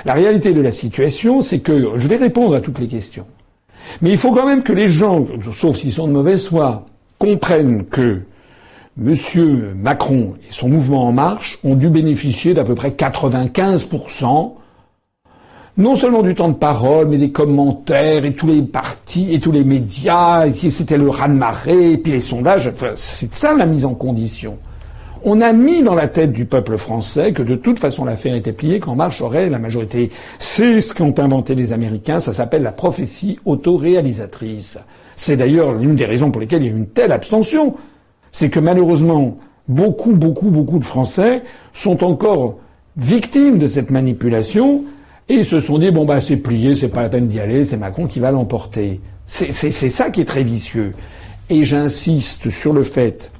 La réalité de la situation, c'est que je vais répondre à toutes les questions. Mais il faut quand même que les gens, sauf s'ils sont de mauvaise foi, comprennent que M. Macron et son mouvement En Marche ont dû bénéficier d'à peu près 95% non seulement du temps de parole, mais des commentaires et tous les partis et tous les médias, c'était le raz-de-marée, et puis les sondages. Enfin, c'est ça la mise en condition. On a mis dans la tête du peuple français que de toute façon l'affaire était pliée, qu'en marche aurait la majorité. C'est ce qu'ont inventé les Américains, ça s'appelle la prophétie autoréalisatrice. C'est d'ailleurs l'une des raisons pour lesquelles il y a eu une telle abstention. C'est que malheureusement, beaucoup, beaucoup, beaucoup de Français sont encore victimes de cette manipulation et se sont dit bon bah c'est plié, c'est pas la peine d'y aller, c'est Macron qui va l'emporter. C'est ça qui est très vicieux. Et j'insiste sur le fait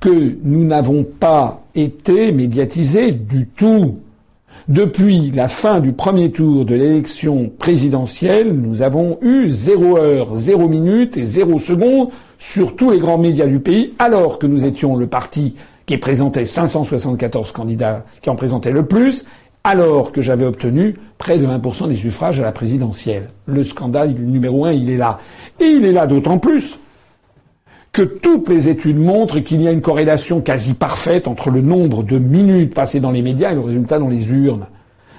que nous n'avons pas été médiatisés du tout. Depuis la fin du premier tour de l'élection présidentielle, nous avons eu zéro heure, zéro minute et zéro seconde sur tous les grands médias du pays, alors que nous étions le parti qui présentait 574 candidats, qui en présentait le plus, alors que j'avais obtenu près de 1% des suffrages à la présidentielle. Le scandale numéro un, il est là. Et il est là d'autant plus que toutes les études montrent qu'il y a une corrélation quasi parfaite entre le nombre de minutes passées dans les médias et le résultat dans les urnes.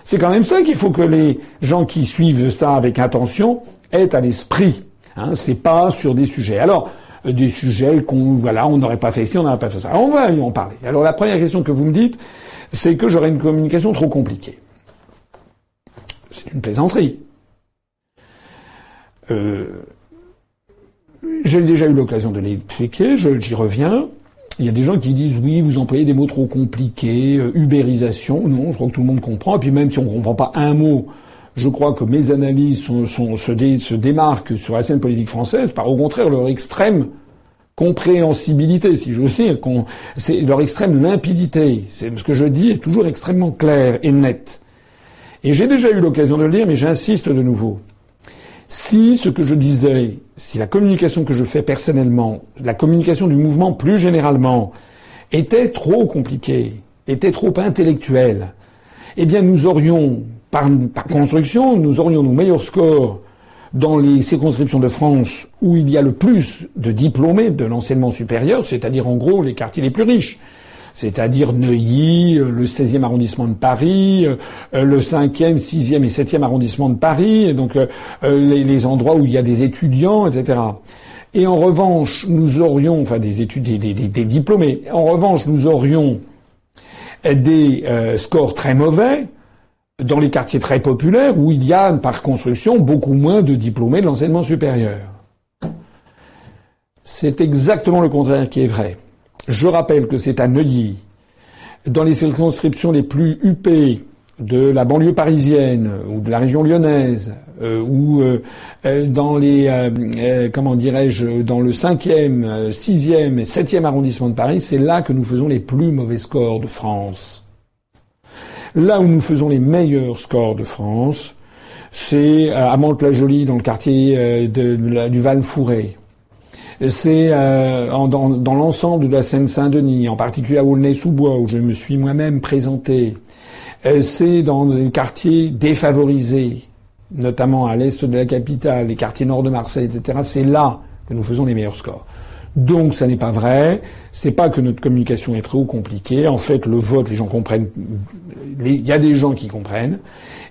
C'est quand même ça qu'il faut que les gens qui suivent ça avec attention aient à l'esprit. Hein, c'est pas sur des sujets. Alors, euh, des sujets qu'on, voilà, on n'aurait pas fait ici, on n'aurait pas fait ça. on va y en parler. Alors, la première question que vous me dites, c'est que j'aurais une communication trop compliquée. C'est une plaisanterie. Euh, j'ai déjà eu l'occasion de l'expliquer, j'y reviens. Il y a des gens qui disent oui, vous employez des mots trop compliqués, euh, ubérisation. Non, je crois que tout le monde comprend. Et puis même si on ne comprend pas un mot, je crois que mes analyses se, démarquent sur la scène politique française par au contraire leur extrême compréhensibilité, si j'ose dire, c'est leur extrême limpidité. C'est ce que je dis est toujours extrêmement clair et net. Et j'ai déjà eu l'occasion de le dire, mais j'insiste de nouveau. Si ce que je disais, si la communication que je fais personnellement, la communication du mouvement plus généralement, était trop compliquée, était trop intellectuelle, eh bien nous aurions, par, construction, nous aurions nos meilleurs scores dans les circonscriptions de France où il y a le plus de diplômés de l'enseignement supérieur, c'est-à-dire en gros les quartiers les plus riches c'est-à-dire Neuilly, euh, le 16e arrondissement de Paris, euh, le 5e, 6e et 7e arrondissement de Paris, donc euh, les, endroits où il y a des étudiants, etc. Et en revanche, nous aurions, enfin des étudiants, des, diplômés, en revanche, nous aurions des scores très mauvais dans les quartiers très populaires où il y a, par construction, beaucoup moins de diplômés de l'enseignement supérieur. C'est exactement le contraire qui est vrai. Je rappelle que c'est à Neuilly, dans les circonscriptions les plus huppées de la banlieue parisienne ou de la région lyonnaise euh, ou euh, euh, dans les comment dirais-je dans le cinquième, sixième et septième arrondissement de Paris, c'est là que nous faisons les plus mauvais scores de France. Là où nous faisons les meilleurs scores de France, c'est à Mantes-la-Jolie dans le quartier du Val-Fouré c'est euh, dans, dans l'ensemble de la Seine-Saint-Denis, en particulier à Aulnay-sous-Bois, où je me suis moi-même présenté. Euh, c'est dans des quartiers défavorisés, notamment à l'est de la capitale, les quartiers nord de Marseille, etc. C'est là que nous faisons les meilleurs scores. Donc, ça n'est pas vrai. C'est pas que notre communication est trop compliquée. En fait, le vote, les gens comprennent. Il y a des gens qui comprennent.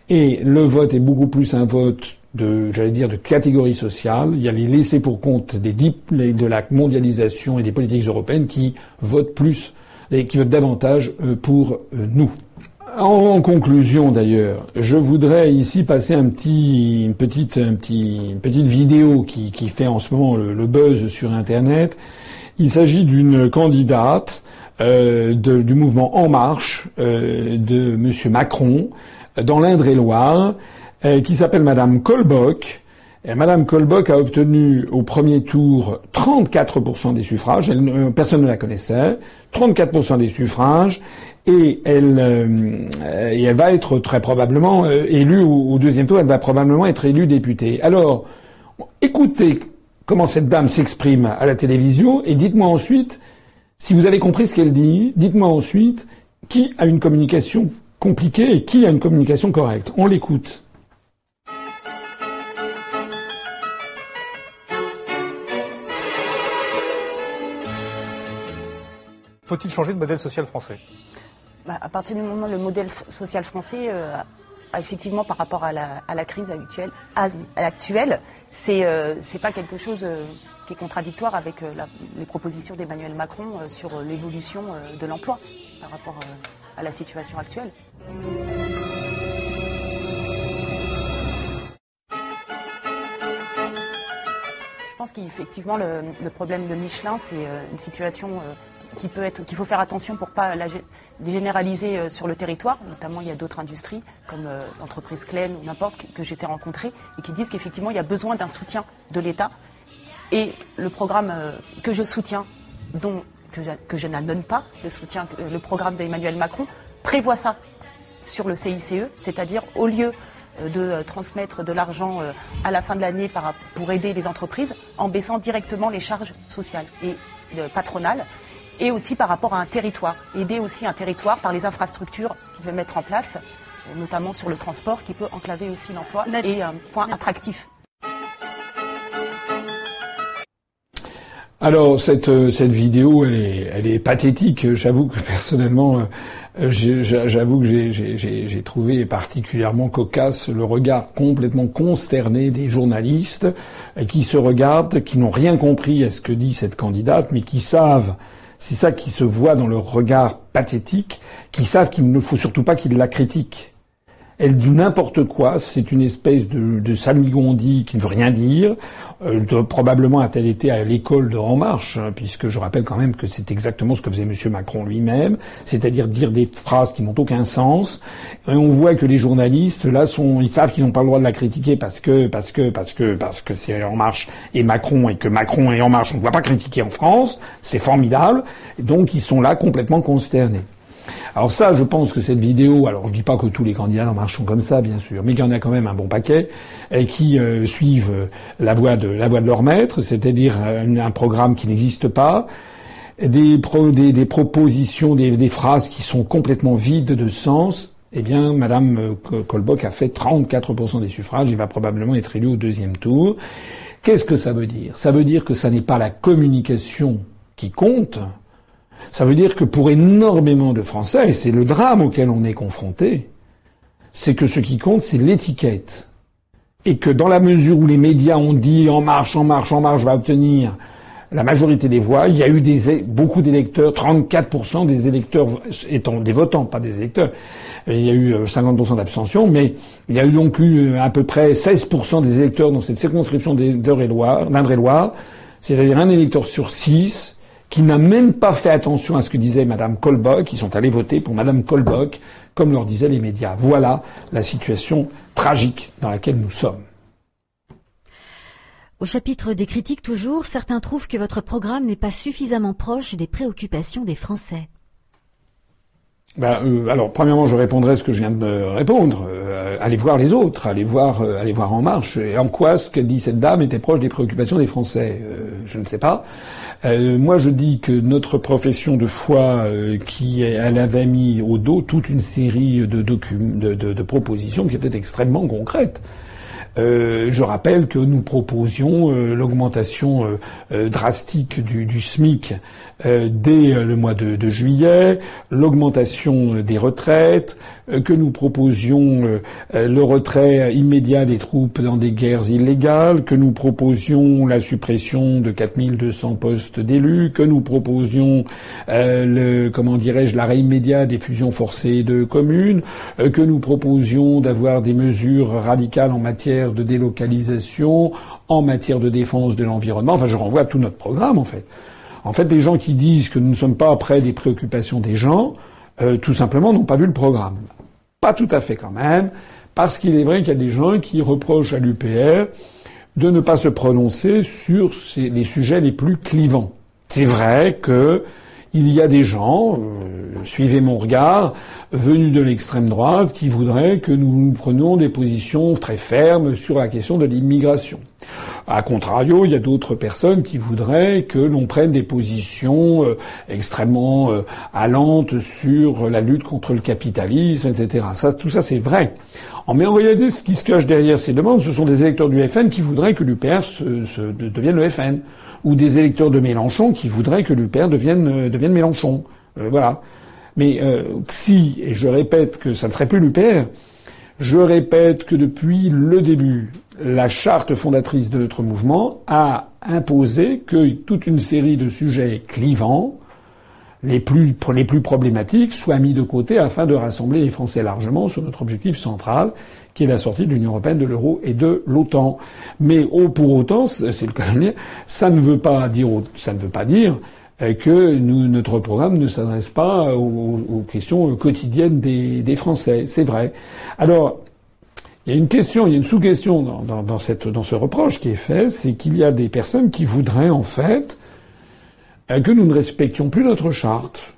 Et le vote est beaucoup plus un vote de, j'allais dire, de catégories sociales. Il y a les laissés pour compte des de la mondialisation et des politiques européennes qui votent plus et qui votent davantage euh, pour euh, nous. En conclusion, d'ailleurs, je voudrais ici passer un petit, une petite, un petit, une petite vidéo qui, qui fait en ce moment le, buzz sur Internet. Il s'agit d'une candidate euh, de, du mouvement En Marche euh, de Monsieur Macron dans l'Indre-et-Loire qui s'appelle Madame Colbock. Et Madame Colbock a obtenu au premier tour 34% des suffrages. Elle, personne ne la connaissait. 34% des suffrages. Et elle, euh, elle va être très probablement euh, élue au, deuxième tour. Elle va probablement être élue députée. Alors, écoutez comment cette dame s'exprime à la télévision et dites-moi ensuite, si vous avez compris ce qu'elle dit, dites-moi ensuite qui a une communication compliquée et qui a une communication correcte. On l'écoute. Faut-il changer de modèle social français? Bah, À partir du moment où le modèle social français euh, effectivement, par rapport à la, crise actuelle, à, l'actuelle, c'est c'est pas quelque chose qui est contradictoire avec les propositions d'Emmanuel Macron sur l'évolution de l'emploi par rapport à la situation actuelle. Je pense qu'effectivement le, problème de Michelin, c'est euh, une situation euh, qu'il faut faire attention pour pas les généraliser euh, sur le territoire. Notamment, il y a d'autres industries comme l'entreprise Klein ou n'importe que j'ai rencontrées et qui disent qu'effectivement il y a besoin d'un soutien de l'État. Et le programme que je soutiens, dont que je, que n'adonne pas, le soutien, le programme d'Emmanuel Macron prévoit ça sur le CICE, c'est-à-dire au lieu euh, de euh, transmettre de l'argent euh, à la fin de l'année pour aider les entreprises en baissant directement les charges sociales et patronales et aussi par rapport à un territoire. Aider aussi un territoire par les infrastructures qu'il veut mettre en place, notamment sur le transport qui peut enclaver aussi l'emploi et un point attractif. Alors cette cette vidéo elle est elle est pathétique. J'avoue que personnellement euh, j'avoue que j'ai trouvé particulièrement cocasse le regard complètement consterné des journalistes euh, qui se regardent, qui n'ont rien compris à ce que dit cette candidate, mais qui savent, c'est ça qui se voit dans leur regard pathétique, qui savent qu'il ne faut surtout pas qu'ils la critiquent. Elle dit n'importe quoi, c'est une espèce de, de qui ne veut rien dire. Euh, probablement a-t-elle été à l'école de En Marche, hein, puisque je rappelle quand même que c'est exactement ce que faisait M. Macron lui-même, c'est-à-dire dire des phrases qui n'ont aucun sens. Et on voit que les journalistes, là, sont, ils savent qu'ils n'ont pas le droit de la critiquer parce que, parce que, parce que, parce que c'est En Marche et Macron, et que Macron et En Marche, on ne doit pas critiquer en France. C'est formidable. donc, ils sont là complètement consternés. Alors ça, je pense que cette vidéo, alors je dis pas que tous les candidats en marche sont comme ça, bien sûr, mais qu'il y en a quand même un bon paquet et qui euh, suivent euh, la voie de la voie de leur maître, c'est-à-dire euh, un, programme qui n'existe pas, des, des, propositions, des, des, phrases qui sont complètement vides de sens. Eh bien, Madame Kolbock a fait 34% des suffrages. Il va probablement être élu au deuxième tour. Qu'est-ce que ça veut dire? Ça veut dire que ça n'est pas la communication qui compte, ça veut dire que pour énormément de Français, et c'est le drame auquel on est confronté, c'est que ce qui compte, c'est l'étiquette. Et que dans la mesure où les médias ont dit en marche, en marche, en marche va obtenir la majorité des voix, il y a eu des, beaucoup d'électeurs, 34% des électeurs étant des votants, pas des électeurs. il y a eu 50% euh, d'abstention, mais il y a eu donc eu euh, à peu près 16% des électeurs dans cette circonscription d'Indre-et-Loire, c'est-à-dire un électeur sur six qui n'a même pas fait attention à ce que disait Madame Kolbock, qui sont allés voter pour Madame Kolbock, comme leur disaient les médias. Voilà la situation tragique dans laquelle nous sommes. Au chapitre des critiques toujours, certains trouvent que votre programme n'est pas suffisamment proche des préoccupations des Français. Ben, euh, alors, premièrement, je répondrai à ce que je viens de répondre. Euh, allez voir les autres, allez voir, euh, allez voir En Marche. Et en quoi ce que dit cette dame était proche des préoccupations des Français? Je ne sais pas. Euh, moi, je dis que notre profession de foi, euh, qui elle avait mis au dos toute une série de, de, de propositions qui étaient extrêmement concrètes. Euh, je rappelle que nous proposions euh, l'augmentation euh, drastique du, SMIC dès le mois de, de juillet, l'augmentation des retraites, que nous proposions le retrait immédiat des troupes dans des guerres illégales, que nous proposions la suppression de 4200 postes d'élus, que nous proposions le comment dirais-je l'arrêt immédiat des fusions forcées de communes, que nous proposions d'avoir des mesures radicales en matière de délocalisation, en matière de défense de l'environnement. Enfin, je renvoie à tout notre programme, en fait. En fait, les gens qui disent que nous ne sommes pas près des préoccupations des gens, euh, tout simplement n'ont pas vu le programme. Pas tout à fait quand même, parce qu'il est vrai qu'il y a des gens qui reprochent à l'UPR de ne pas se prononcer sur les sujets les plus clivants. C'est vrai que il y a des gens, euh, suivez mon regard, venus de l'extrême droite, qui voudraient que nous prenions des positions très fermes sur la question de l'immigration. A contrario, il y a d'autres personnes qui voudraient que l'on prenne des positions euh, extrêmement euh, allantes sur la lutte contre le capitalisme, etc. Ça, tout ça, c'est vrai. Mais en réalité, ce qui se cache derrière ces demandes, ce sont des électeurs du FN qui voudraient que l'UPR devienne le FN ou des électeurs de Mélenchon qui voudraient que l'UPR devienne, euh, devienne Mélenchon. Euh, voilà. Mais euh, si, et je répète que ça ne serait plus l'UPR, Je répète que depuis le début, la charte fondatrice de notre mouvement a imposé que toute une série de sujets clivants, les plus problématiques, soient mis de côté afin de rassembler les Français largement sur notre objectif central, qui est la sortie de l'Union européenne, de l'euro et de l'OTAN. Mais oh, pour autant, c'est le cas de dire, ça ne veut pas dire, ça ne veut pas dire euh, que notre programme ne s'adresse pas aux, questions quotidiennes des, Français. C'est vrai. Alors, il y a une question, il y a une sous-question dans ce reproche qui est fait, c'est qu'il y a des personnes qui voudraient en fait euh, que nous ne respections plus notre charte.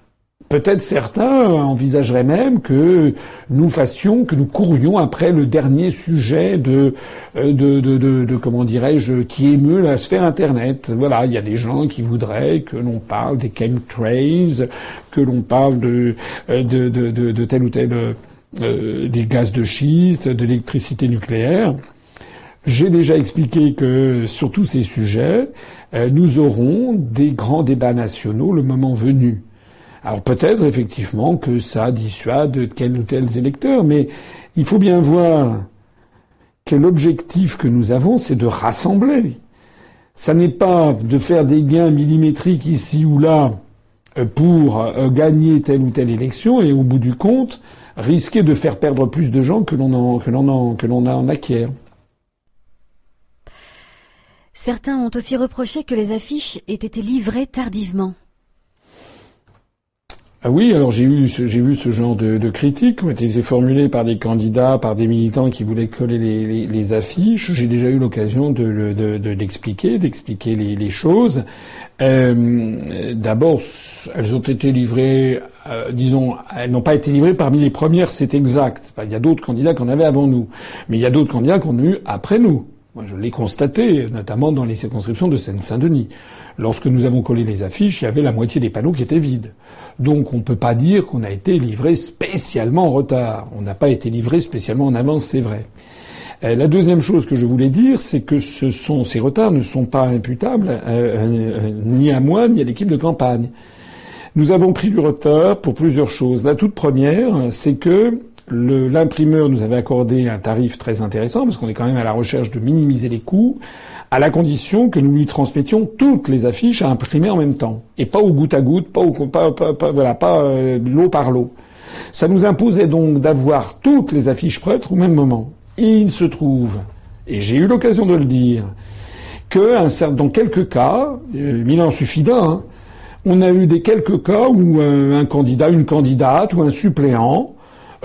Peut-être certains envisageraient même que nous fassions, que nous courions après le dernier sujet de, euh, de, de, de, de comment dirais-je, qui émeut la sphère Internet. Voilà, il y a des gens qui voudraient que l'on parle des chemtrails, que l'on parle de, euh, de, de, de, tel ou tel euh, des gaz de schiste, de l'électricité nucléaire. J'ai déjà expliqué que sur tous ces sujets, nous aurons des grands débats nationaux le moment venu. Alors peut-être effectivement que ça dissuade tel ou tels électeurs, mais il faut bien voir que l'objectif que nous avons, c'est de rassembler. Ça n'est pas de faire des gains millimétriques ici ou là euh, pour gagner telle ou telle élection et au bout du compte, risquer de faire perdre plus de gens que l'on que l'on en, que l'on en acquiert. Certains ont aussi reproché que les affiches aient été livrées tardivement. Ah oui, alors j'ai eu j'ai vu ce genre de, de critiques qui ont été formulées par des candidats, par des militants qui voulaient coller les, les, les affiches. J'ai déjà eu l'occasion de, de, de l'expliquer, d'expliquer les, les, choses. Euh, D'abord, elles ont été livrées, euh, disons, elles n'ont pas été livrées parmi les premières, c'est exact. Il y a d'autres candidats qu'on avait avant nous, mais il y a d'autres candidats qu'on a eu après nous. Moi, je l'ai constaté, notamment dans les circonscriptions de Seine-Saint-Denis. Lorsque nous avons collé les affiches, il y avait la moitié des panneaux qui étaient vides. Donc on ne peut pas dire qu'on a été livré spécialement en retard. On n'a pas été livré spécialement en avance, c'est vrai. Euh, la deuxième chose que je voulais dire, c'est que ce sont, ces retards ne sont pas imputables euh, euh, ni à moi ni à l'équipe de campagne. Nous avons pris du retard pour plusieurs choses. La toute première, c'est que l'imprimeur nous avait accordé un tarif très intéressant, parce qu'on est quand même à la recherche de minimiser les coûts, à la condition que nous lui transmettions toutes les affiches à imprimer en même temps, et pas au goutte à goutte, pas au pas, pas, voilà, pas euh, lot par lot. Ça nous imposait donc d'avoir toutes les affiches prêtes au même moment. Il se trouve, et j'ai eu l'occasion de le dire, que dans quelques cas, euh, Milan suffit d'un, on a eu des quelques cas où euh, un candidat, une candidate ou un suppléant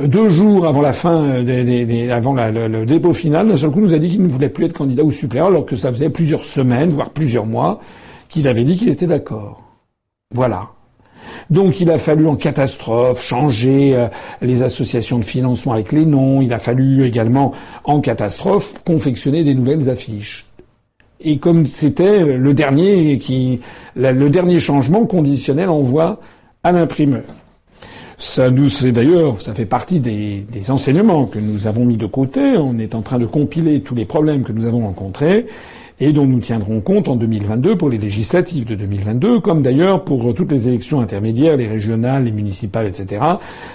deux jours avant la fin, des, des, avant la, le, dépôt final, d'un seul coup nous a dit qu'il ne voulait plus être candidat ou suppléant, alors que ça faisait plusieurs semaines, voire plusieurs mois, qu'il avait dit qu'il était d'accord. Voilà. Donc il a fallu en catastrophe changer euh, les associations de financement avec les noms. Il a fallu également en catastrophe confectionner des nouvelles affiches. Et comme c'était le dernier qui, le dernier changement conditionnel envoi à l'imprimeur. Ça nous, c'est d'ailleurs, ça fait partie des, enseignements que nous avons mis de côté. On est en train de compiler tous les problèmes que nous avons rencontrés et dont nous tiendrons compte en 2022 pour les législatives de 2022, comme d'ailleurs pour toutes les élections intermédiaires, les régionales, les municipales, etc.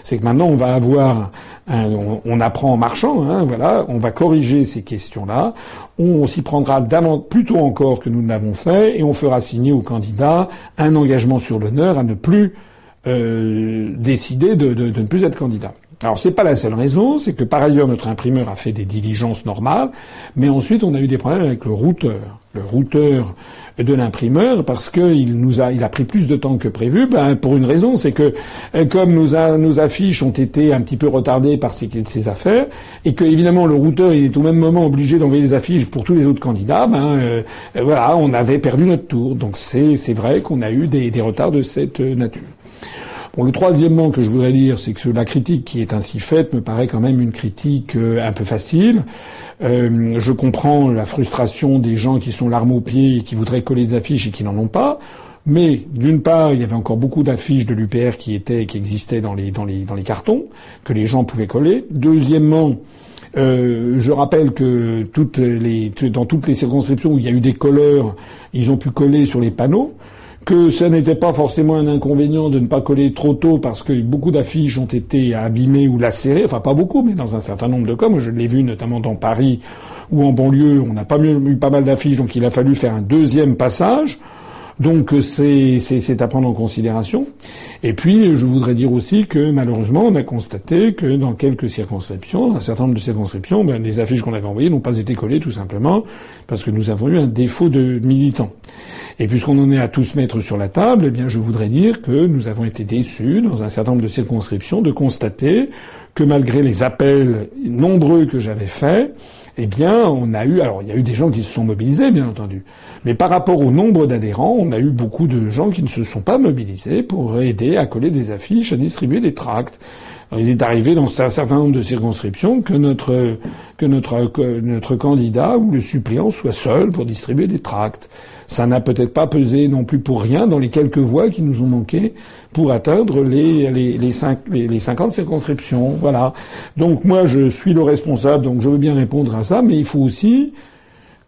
C'est que maintenant on va avoir, on, apprend en marchant, hein, voilà, on va corriger ces questions-là, on, s'y prendra plus tôt encore que nous ne l'avons fait, et on fera signer aux candidats un engagement sur l'honneur à ne plus euh, décidé de, de, de, ne plus être candidat. Alors c'est pas la seule raison, c'est que par ailleurs notre imprimeur a fait des diligences normales, mais ensuite on a eu des problèmes avec le routeur, le routeur de l'imprimeur parce qu'il nous a, il a pris plus de temps que prévu. Ben, pour une raison, c'est que euh, comme nos, affiches ont été un petit peu retardées par ces, affaires et que évidemment le routeur il est au même moment obligé d'envoyer des affiches pour tous les autres candidats, ben euh, voilà, on avait perdu notre tour. Donc c'est c'est vrai qu'on a eu des, des retards de cette nature. Bon, le troisièmement que je voudrais dire, c'est que la critique qui est ainsi faite me paraît quand même une critique euh, un peu facile. Euh, je comprends la frustration des gens qui sont l'arme au pied et qui voudraient coller des affiches et qui n'en ont pas. Mais d'une part, il y avait encore beaucoup d'affiches de l'UPR qui étaient, qui existaient dans les cartons que les gens pouvaient coller. Deuxièmement, euh, je rappelle que toutes les, dans toutes les circonscriptions où il y a eu des colleurs, ils ont pu coller sur les panneaux que ce n'était pas forcément un inconvénient de ne pas coller trop tôt parce que beaucoup d'affiches ont été abîmées ou lacérées, enfin pas beaucoup, mais dans un certain nombre de cas. Moi, je l'ai vu notamment dans Paris ou en banlieue, on n'a pas eu pas mal d'affiches, donc il a fallu faire un deuxième passage. Donc c'est à prendre en considération. Et puis je voudrais dire aussi que malheureusement on a constaté que dans quelques circonscriptions, un certain nombre de circonscriptions, ben, les affiches qu'on avait envoyées n'ont pas été collées tout simplement parce que nous avons eu un défaut de militants. Et puisqu'on en est à tous mettre sur la table, eh bien je voudrais dire que nous avons été déçus dans un certain nombre de circonscriptions de constater que malgré les appels nombreux que j'avais faits, eh bien, on a eu, alors il y a eu des gens qui se sont mobilisés, bien entendu, mais par rapport au nombre d'adhérents, on a eu beaucoup de gens qui ne se sont pas mobilisés pour aider à coller des affiches, à distribuer des tracts. Il est arrivé dans un certain nombre de circonscriptions que notre que notre notre candidat ou le suppléant soit seul pour distribuer des tracts. Ça n'a peut-être pas pesé non plus pour rien dans les quelques voix qui nous ont manqué pour atteindre les les les, les, les 50 circonscriptions. Voilà. Donc moi je suis le responsable, donc je veux bien répondre à ça, mais il faut aussi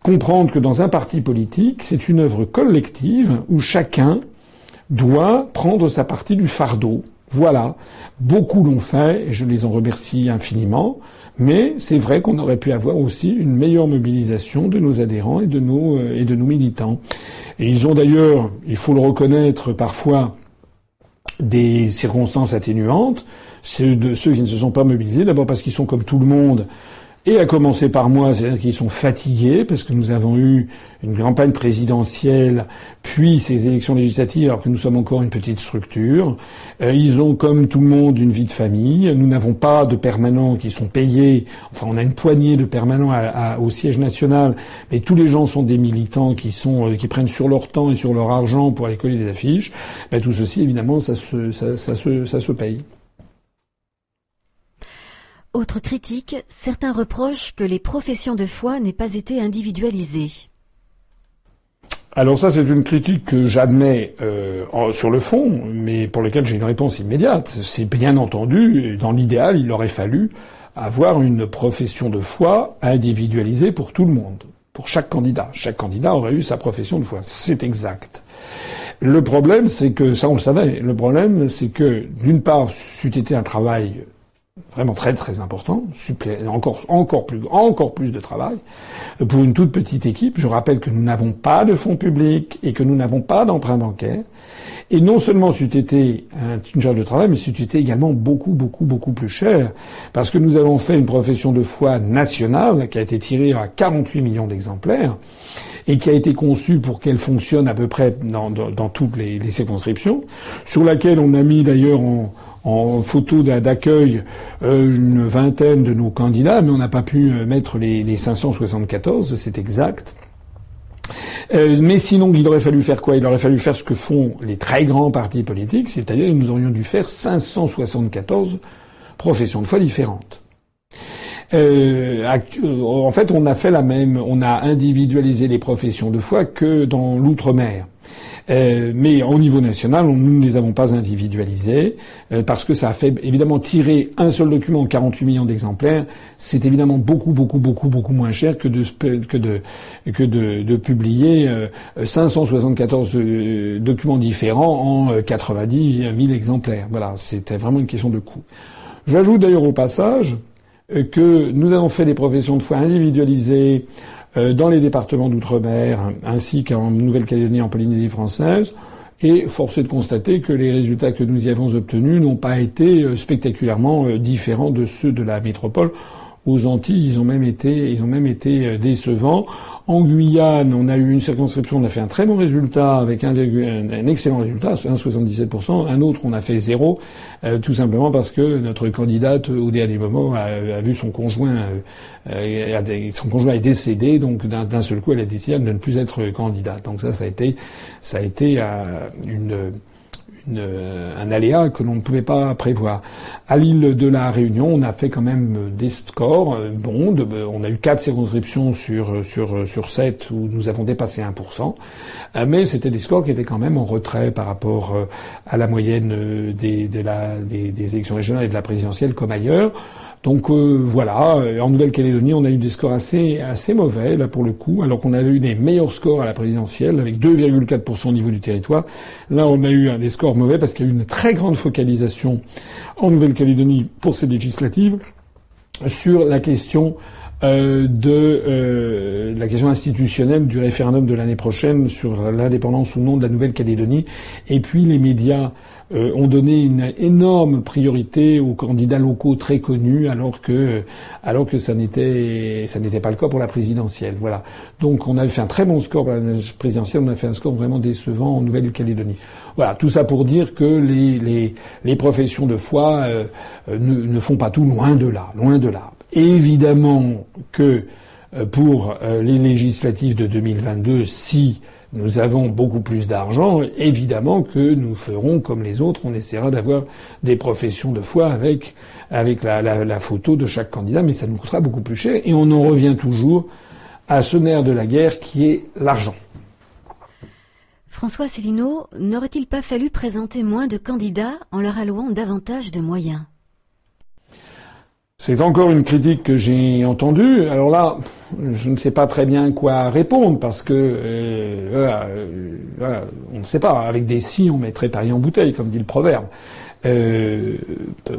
comprendre que dans un parti politique, c'est une œuvre collective où chacun doit prendre sa partie du fardeau. Voilà. Beaucoup l'ont fait et je les en remercie infiniment. Mais c'est vrai qu'on aurait pu avoir aussi une meilleure mobilisation de nos adhérents et de nos, euh, et de nos militants. Et ils ont d'ailleurs, il faut le reconnaître parfois, des circonstances atténuantes. C'est de ceux qui ne se sont pas mobilisés, d'abord parce qu'ils sont comme tout le monde et à commencer par moi, c'est-à-dire qu'ils sont fatigués parce que nous avons eu une campagne présidentielle, puis ces élections législatives, alors que nous sommes encore une petite structure. Euh, ils ont, comme tout le monde, une vie de famille. Nous n'avons pas de permanents qui sont payés. Enfin, on a une poignée de permanents au siège national, mais tous les gens sont des militants qui sont euh, qui prennent sur leur temps et sur leur argent pour aller coller des affiches. Ben, tout ceci, évidemment, ça se ça, ça se ça se paye. Autre critique, certains reprochent que les professions de foi n'aient pas été individualisées. Alors ça, c'est une critique que j'admets euh, sur le fond, mais pour laquelle j'ai une réponse immédiate. C'est bien entendu, dans l'idéal, il aurait fallu avoir une profession de foi individualisée pour tout le monde, pour chaque candidat. Chaque candidat aurait eu sa profession de foi. C'est exact. Le problème, c'est que, ça on le savait, le problème, c'est que, d'une part, c'eût été un travail vraiment très très important, encore encore plus encore plus de travail pour une toute petite équipe. Je rappelle que nous n'avons pas de fonds publics et que nous n'avons pas d'emprunt bancaire. Et non seulement c'eût été une charge de travail, mais c'eût été également beaucoup beaucoup beaucoup plus cher parce que nous avons fait une profession de foi nationale qui a été tirée à 48 millions d'exemplaires et qui a été conçue pour qu'elle fonctionne à peu près dans, dans, toutes les, les circonscriptions, sur laquelle on a mis d'ailleurs en en photo d'accueil euh, une vingtaine de nos candidats, mais on n'a pas pu euh, mettre les, les 574, c'est exact. Euh, mais sinon, il aurait fallu faire quoi? Il aurait fallu faire ce que font les très grands partis politiques, c'est-à-dire nous aurions dû faire 574 professions de foi différentes. Euh, en fait, on a fait la même, on a individualisé les professions de foi que dans l'outre-mer. Euh, mais au niveau national, nous ne les avons pas individualisés euh, parce que ça a fait évidemment tirer un seul document 48 millions d'exemplaires. C'est évidemment beaucoup, beaucoup, beaucoup, beaucoup moins cher que de que de que de, de publier 574 euh, documents différents en 90 000 exemplaires. Voilà, c'était vraiment une question de coût. J'ajoute d'ailleurs au passage que nous avons fait des professions de foi individualisées euh, dans les départements d'outre-mer ainsi qu'en Nouvelle-Calédonie, en Polynésie française. Et force est de constater que les résultats que nous y avons obtenus n'ont pas été euh, spectaculairement euh, différents de ceux de la métropole. Aux Antilles, ils ont même été, ils ont même été décevants. En Guyane, on a eu une circonscription, on a fait un très bon résultat avec un, un excellent résultat, 1,77%. Un autre, on a fait zéro, euh, tout simplement parce que notre candidate, au dernier moment, a, vu son conjoint, euh, son conjoint est décédé, donc d'un seul coup, elle a décidé de ne plus être candidate. Donc ça, ça a été, ça a été euh, une euh, un aléa que l'on ne pouvait pas prévoir. À l'île de la Réunion, on a fait quand même des scores euh, bons. on a eu quatre circonscriptions sur sur sur sept où nous avons dépassé 1%, euh, mais c'était des scores qui étaient quand même en retrait par rapport à la moyenne des, des, des élections régionales et de la présidentielle comme ailleurs. Donc euh, voilà, en Nouvelle-Calédonie, on a eu des scores assez assez mauvais là pour le coup, alors qu'on avait eu des meilleurs scores à la présidentielle avec 2,4% au niveau du territoire. Là, on a eu des scores mauvais parce qu'il y a eu une très grande focalisation en Nouvelle-Calédonie pour ces législatives sur la question euh, de euh, la question institutionnelle du référendum de l'année prochaine sur l'indépendance ou non de la Nouvelle-Calédonie. Et puis les médias euh, ont donné une énorme priorité aux candidats locaux très connus, alors que alors que ça n'était ça n'était pas le cas pour la présidentielle. Voilà. Donc on avait fait un très bon score pour la présidentielle, on a fait un score vraiment décevant en Nouvelle-Calédonie. Voilà, tout ça pour dire que les, les, les professions de foi ne, ne font pas tout loin de là, loin de là. Évidemment que euh, pour euh, les législatives de 2022, si nous avons beaucoup plus d'argent, évidemment que nous ferons comme les autres, on essaiera d'avoir des professions de foi avec, avec la, la, photo de chaque candidat, mais ça nous coûtera beaucoup plus cher. Et on en revient toujours à ce nerf de la guerre qui est l'argent. François Célineau, n'aurait-il pas fallu présenter moins de candidats en leur allouant davantage de moyens? C'est encore une critique que j'ai entendue. Alors là, je ne sais pas très bien quoi répondre parce que euh, euh, on ne sait pas. Avec des si, on mettrait Paris en bouteille, comme dit le proverbe. Euh,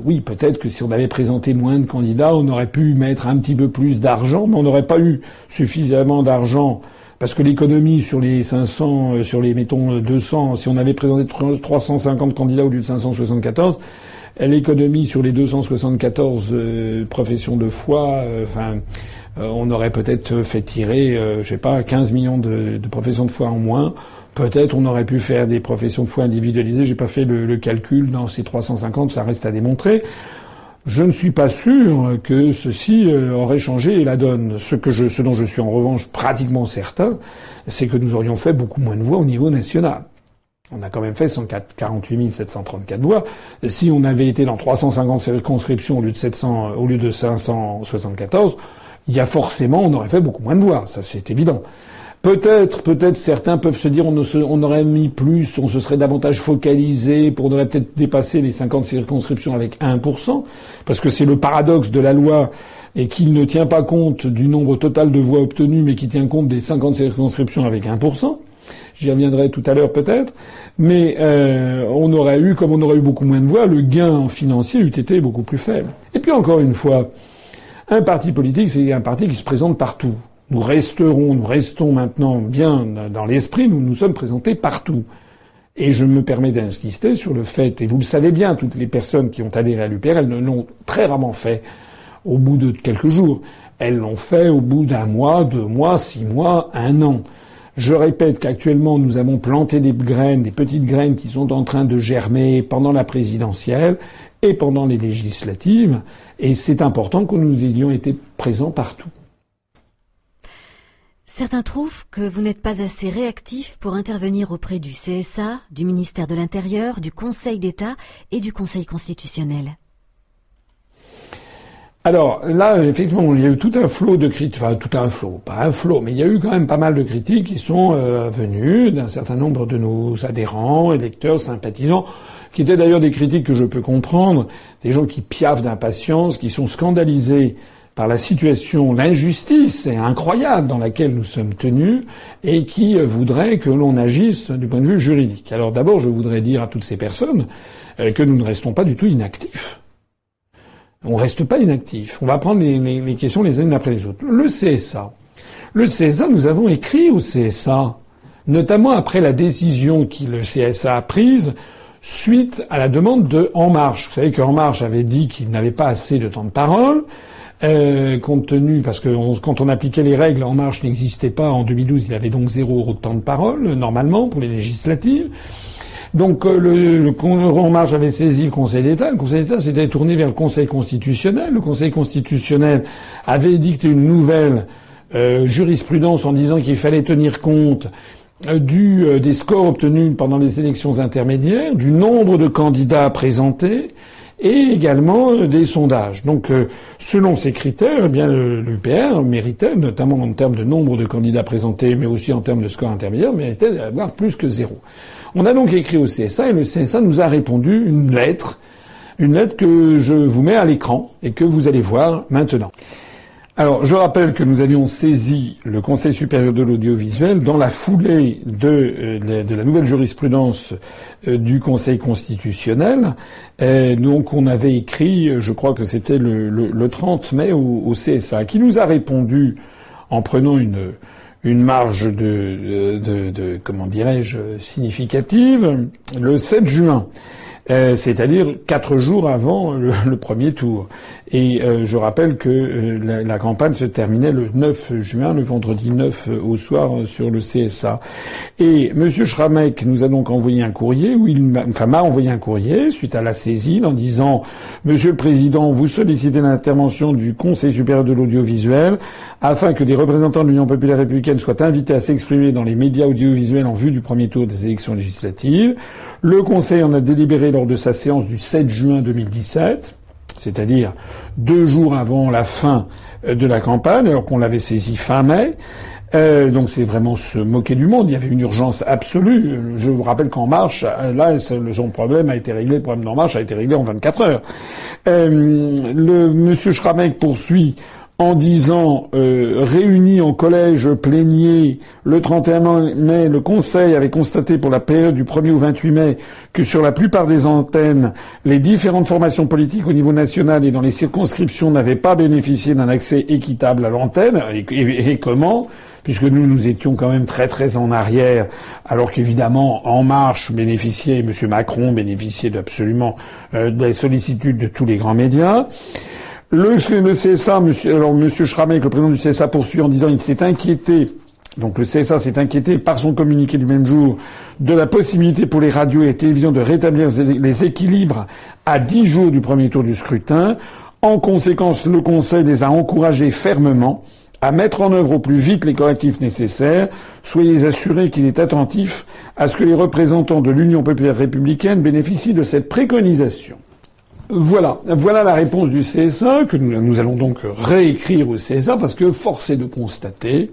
oui, peut-être que si on avait présenté moins de candidats, on aurait pu mettre un petit peu plus d'argent, mais on n'aurait pas eu suffisamment d'argent parce que l'économie sur les 500, sur les mettons 200, si on avait présenté 350 candidats au lieu de 574 l'économie sur les 274 euh, professions de foi, euh, enfin, euh, on aurait peut-être fait tirer, je sais pas, 15 millions de, professions de foi en moins. Peut-être on aurait pu faire des professions de foi individualisées. J'ai pas fait le, calcul dans ces 350, ça reste à démontrer. Je ne suis pas sûr que ceci aurait changé la donne. Ce que je, ce dont je suis en revanche pratiquement certain, c'est que nous aurions fait beaucoup moins de voix au niveau national. On a quand même fait 148 734 voix. Si on avait été dans 350 circonscriptions au lieu de 700, au lieu de 574, il y a forcément, on aurait fait beaucoup moins de voix. Ça, c'est évident. Peut-être, peut-être certains peuvent se dire on, aurait mis plus, on se serait davantage focalisé, on aurait peut-être dépassé les 50 circonscriptions avec 1%, parce que c'est le paradoxe de la loi et qu'il ne tient pas compte du nombre total de voix obtenues, mais qui tient compte des 50 circonscriptions avec 1%. J'y reviendrai tout à l'heure peut-être. Mais euh, on aurait eu, comme on aurait eu beaucoup moins de voix, le gain financier eût été beaucoup plus faible. Et puis encore une fois, un parti politique, c'est un parti qui se présente partout. Nous resterons, nous restons maintenant bien dans l'esprit, nous nous sommes présentés partout. Et je me permets d'insister sur le fait, et vous le savez bien, toutes les personnes qui ont adhéré à l'UPR, elles ne l'ont très rarement fait au bout de quelques jours. Elles l'ont fait au bout d'un mois, deux mois, six mois, un an. Je répète qu'actuellement, nous avons planté des graines, des petites graines qui sont en train de germer pendant la présidentielle et pendant les législatives, et c'est important que nous ayons été présents partout. Certains trouvent que vous n'êtes pas assez réactif pour intervenir auprès du CSA, du ministère de l'Intérieur, du Conseil d'État et du Conseil constitutionnel. Alors là, effectivement, il y a eu tout un flot de critiques, enfin tout un flot, pas un flot, mais il y a eu quand même pas mal de critiques qui sont euh, venues d'un certain nombre de nos adhérents, électeurs, sympathisants, qui étaient d'ailleurs des critiques que je peux comprendre, des gens qui piaffent d'impatience, qui sont scandalisés par la situation, l'injustice incroyable dans laquelle nous sommes tenus et qui euh, voudraient que l'on agisse du point de vue juridique. Alors d'abord, je voudrais dire à toutes ces personnes euh, que nous ne restons pas du tout inactifs. On reste pas inactif. On va prendre les, questions les unes après les autres. Le CSA. Le CSA, nous avons écrit au CSA, notamment après la décision que le CSA a prise suite à la demande de En Marche. Vous savez qu'En Marche avait dit qu'il n'avait pas assez de temps de parole, euh, compte tenu, parce que quand on appliquait les règles, En Marche n'existait pas en 2012, il avait donc zéro euro de temps de parole, normalement, pour les législatives. Donc euh, le, le, Marche avait saisi le Conseil d'État. Le Conseil d'État s'était tourné vers le Conseil constitutionnel. Le Conseil constitutionnel avait dicté une nouvelle euh, jurisprudence en disant qu'il fallait tenir compte euh, du, des scores obtenus pendant les élections intermédiaires, du nombre de candidats présentés et également des sondages. Donc, selon ces critères, eh bien l'UPR méritait, notamment en termes de nombre de candidats présentés, mais aussi en termes de score intermédiaire, méritait d'avoir plus que zéro. On a donc écrit au CSA et le CSA nous a répondu une lettre, Une lettre que je vous mets à l'écran et que vous allez voir maintenant. Alors, je rappelle que nous avions saisi le Conseil supérieur de l'audiovisuel dans la foulée de, euh, la nouvelle jurisprudence euh, du Conseil constitutionnel. Donc, on avait écrit, je crois que c'était le, le, 30 mai au, CSA, qui nous a répondu en prenant une, une marge de, de, comment dirais-je significative le 7 juin. Euh, c'est-à-dire quatre jours avant le, premier tour. Et euh, je rappelle que euh, la, campagne se terminait le 9 juin, le vendredi 9 au soir sur le CSA. Et M. Schramek nous a donc envoyé un courrier, où il m'a, enfin m'a envoyé un courrier suite à la saisine en disant Monsieur le Président, vous sollicitez l'intervention du Conseil supérieur de l'audiovisuel afin que des représentants de l'Union populaire républicaine soient invités à s'exprimer dans les médias audiovisuels en vue du premier tour des élections législatives. Le Conseil en a délibéré lors de sa séance du 7 juin 2017, c'est-à-dire deux jours avant la fin euh, de la campagne, alors qu'on l'avait saisi fin mai. Euh, donc c'est vraiment se moquer du monde. Il y avait une urgence absolue. Je vous rappelle qu'En Marche, euh, là, son problème a été réglé, le problème d'En Marche a été réglé en 24 heures. le Monsieur Schramek poursuit en disant euh, réunis en collège plénier le 31 mai, le Conseil avait constaté pour la période du 1er au 28 mai que sur la plupart des antennes, les différentes formations politiques au niveau national et dans les circonscriptions n'avaient pas bénéficié d'un accès équitable à l'antenne. Et, comment? Puisque nous, nous étions quand même très très en arrière, alors qu'évidemment, En Marche bénéficiait, M. Macron bénéficiait absolument euh, des sollicitudes de tous les grands médias. Le, le CSA, monsieur, alors monsieur le président du CSA, poursuit en disant qu'il s'est inquiété donc le CSA s'est inquiété par son communiqué du même jour de la possibilité pour les radios et les télévisions de rétablir les équilibres à dix jours du premier tour du scrutin. En conséquence, le Conseil les a encouragés fermement à mettre en œuvre au plus vite les correctifs nécessaires. Soyez assurés qu'il est attentif à ce que les représentants de l'Union populaire républicaine bénéficient de cette préconisation. Voilà, voilà la réponse du CSA que nous, allons donc réécrire au CSA parce que force est de constater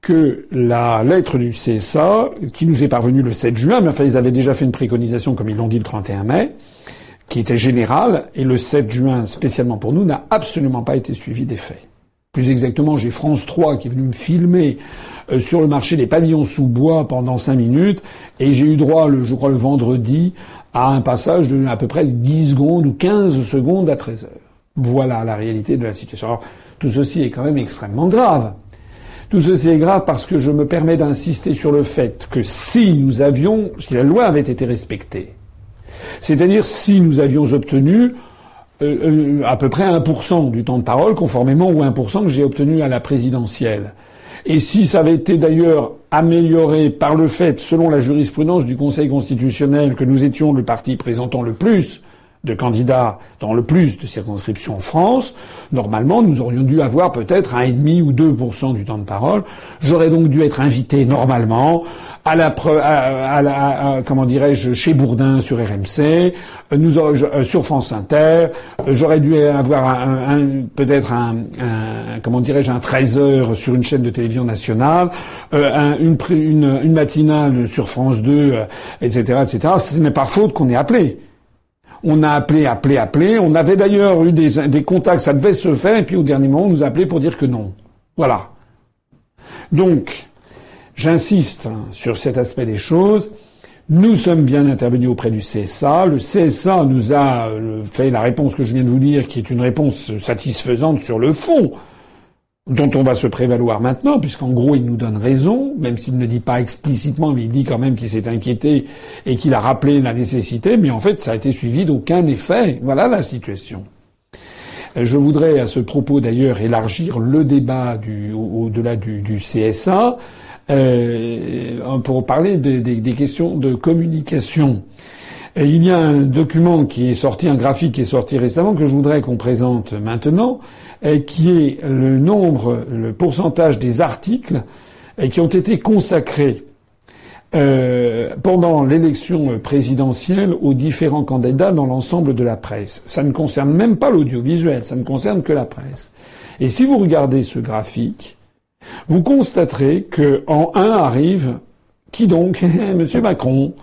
que la lettre du CSA, qui nous est parvenue le 7 juin, mais enfin ils avaient déjà fait une préconisation comme ils l'ont dit le 31 mai, qui était générale, et le 7 juin spécialement pour nous n'a absolument pas été suivi des faits. Plus exactement, j'ai France 3 qui est venu me filmer euh, sur le marché des pavillons sous bois pendant cinq minutes, et j'ai eu droit, je crois, le vendredi, à un passage de à peu près 10 secondes ou 15 secondes à 13 heures. Voilà la réalité de la situation. Alors, tout ceci est quand même extrêmement grave. Tout ceci est grave parce que je me permets d'insister sur le fait que si nous avions, si la loi avait été respectée, c'est-à-dire si nous avions obtenu euh, euh, à peu près 1% du temps de parole, conformément au 1% que j'ai obtenu à la présidentielle, et si ça avait été d'ailleurs amélioré par le fait, selon la jurisprudence du Conseil constitutionnel, que nous étions le parti présentant le plus de candidats dans le plus de circonscriptions en France, normalement, nous aurions dû avoir peut-être un et demi ou 2% du temps de parole. J'aurais donc dû être invité normalement à la, à, à, comment dirais-je, chez Bourdin sur RMC, nous euh, sur France Inter. J'aurais dû avoir un, peut-être un, comment dirais-je, un 13 heures sur une chaîne de télévision nationale, euh, une, une, une, matinale sur France 2, etc., etc. Ce n'est pas faute qu'on ait appelé. On a appelé, appelé, appelé. On avait d'ailleurs eu des, des contacts, ça devait se faire, et puis au dernier moment, on nous a appelé pour dire que non. Voilà. Donc, J'insiste sur cet aspect des choses. Nous sommes bien intervenus auprès du CSA. Le CSA nous a euh, fait la réponse que je viens de vous dire, qui est une réponse satisfaisante sur le fond, dont on va se prévaloir maintenant, puisqu'en gros il nous donne raison, même s'il ne dit pas explicitement, mais il dit quand même qu'il s'est inquiété et qu'il a rappelé la nécessité, mais en fait ça a été suivi d'aucun effet. Voilà la situation. Je voudrais à ce propos d'ailleurs élargir le débat au-delà du CSA euh, pour parler des, questions de communication. il y a un document qui est sorti, un graphique qui est sorti récemment que je voudrais qu'on présente maintenant, qui est le nombre, le pourcentage des articles qui ont été consacrés euh, pendant l'élection présidentielle aux différents candidats dans l'ensemble de la presse. Ça ne concerne même pas l'audiovisuel, ça ne concerne que la presse. Et si vous regardez ce graphique, vous constaterez que en un arrive qui donc Monsieur Macron.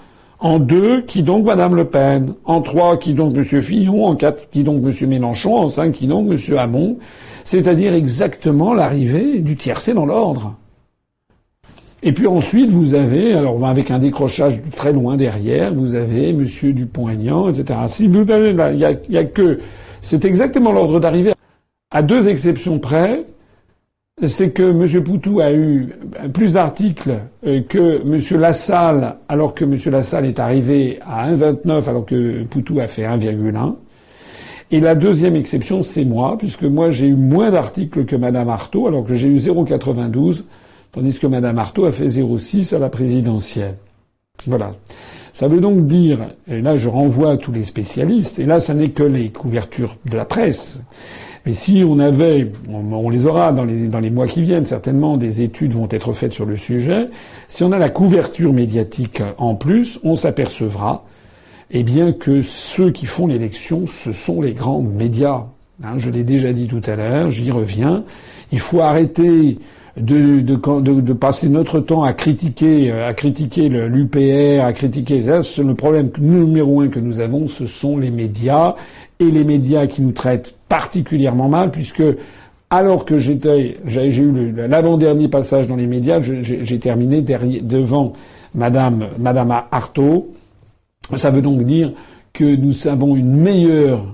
En deux, qui donc Madame Le Pen En trois, qui donc Monsieur Fillon En quatre, qui donc Monsieur Mélenchon En cinq, qui donc Monsieur Hamon C'est-à-dire exactement l'arrivée du tiercé dans l'ordre. Et puis ensuite, vous avez, alors avec un décrochage très loin derrière, vous avez Monsieur Dupont-Aignan, etc. Avez, il y a que, c'est exactement l'ordre d'arrivée. À deux exceptions près, c'est que M. Poutou a eu plus d'articles euh, que M. Lassalle, alors que M. Lassalle est arrivé à 1,29 alors que Poutou a fait 1,1. Et la deuxième exception, c'est moi, puisque moi j'ai eu moins d'articles que Mme Artaud, alors que j'ai eu 0,92, tandis que Mme Artaud a fait 0,6 à la présidentielle. Voilà. Ça veut donc dire, et là je renvoie à tous les spécialistes, et là ça n'est que les couvertures de la presse, mais si on avait, on, les aura dans les, mois qui viennent, certainement des études vont être faites sur le sujet. Si on a la couverture médiatique en plus, on s'apercevra, eh bien, que ceux qui font l'élection, ce sont les grands médias. Hein, je l'ai déjà dit tout à l'heure, j'y reviens. Il faut arrêter de, de, de, passer notre temps à critiquer, à critiquer l'UPR, à critiquer. le problème numéro un que nous avons, ce sont les médias et les médias qui nous traitent particulièrement mal, puisque alors que j'étais, j'ai eu l'avant-dernier passage dans les médias, j'ai terminé devant Madame, Madame Artaud. Ça veut donc dire que nous avons une meilleure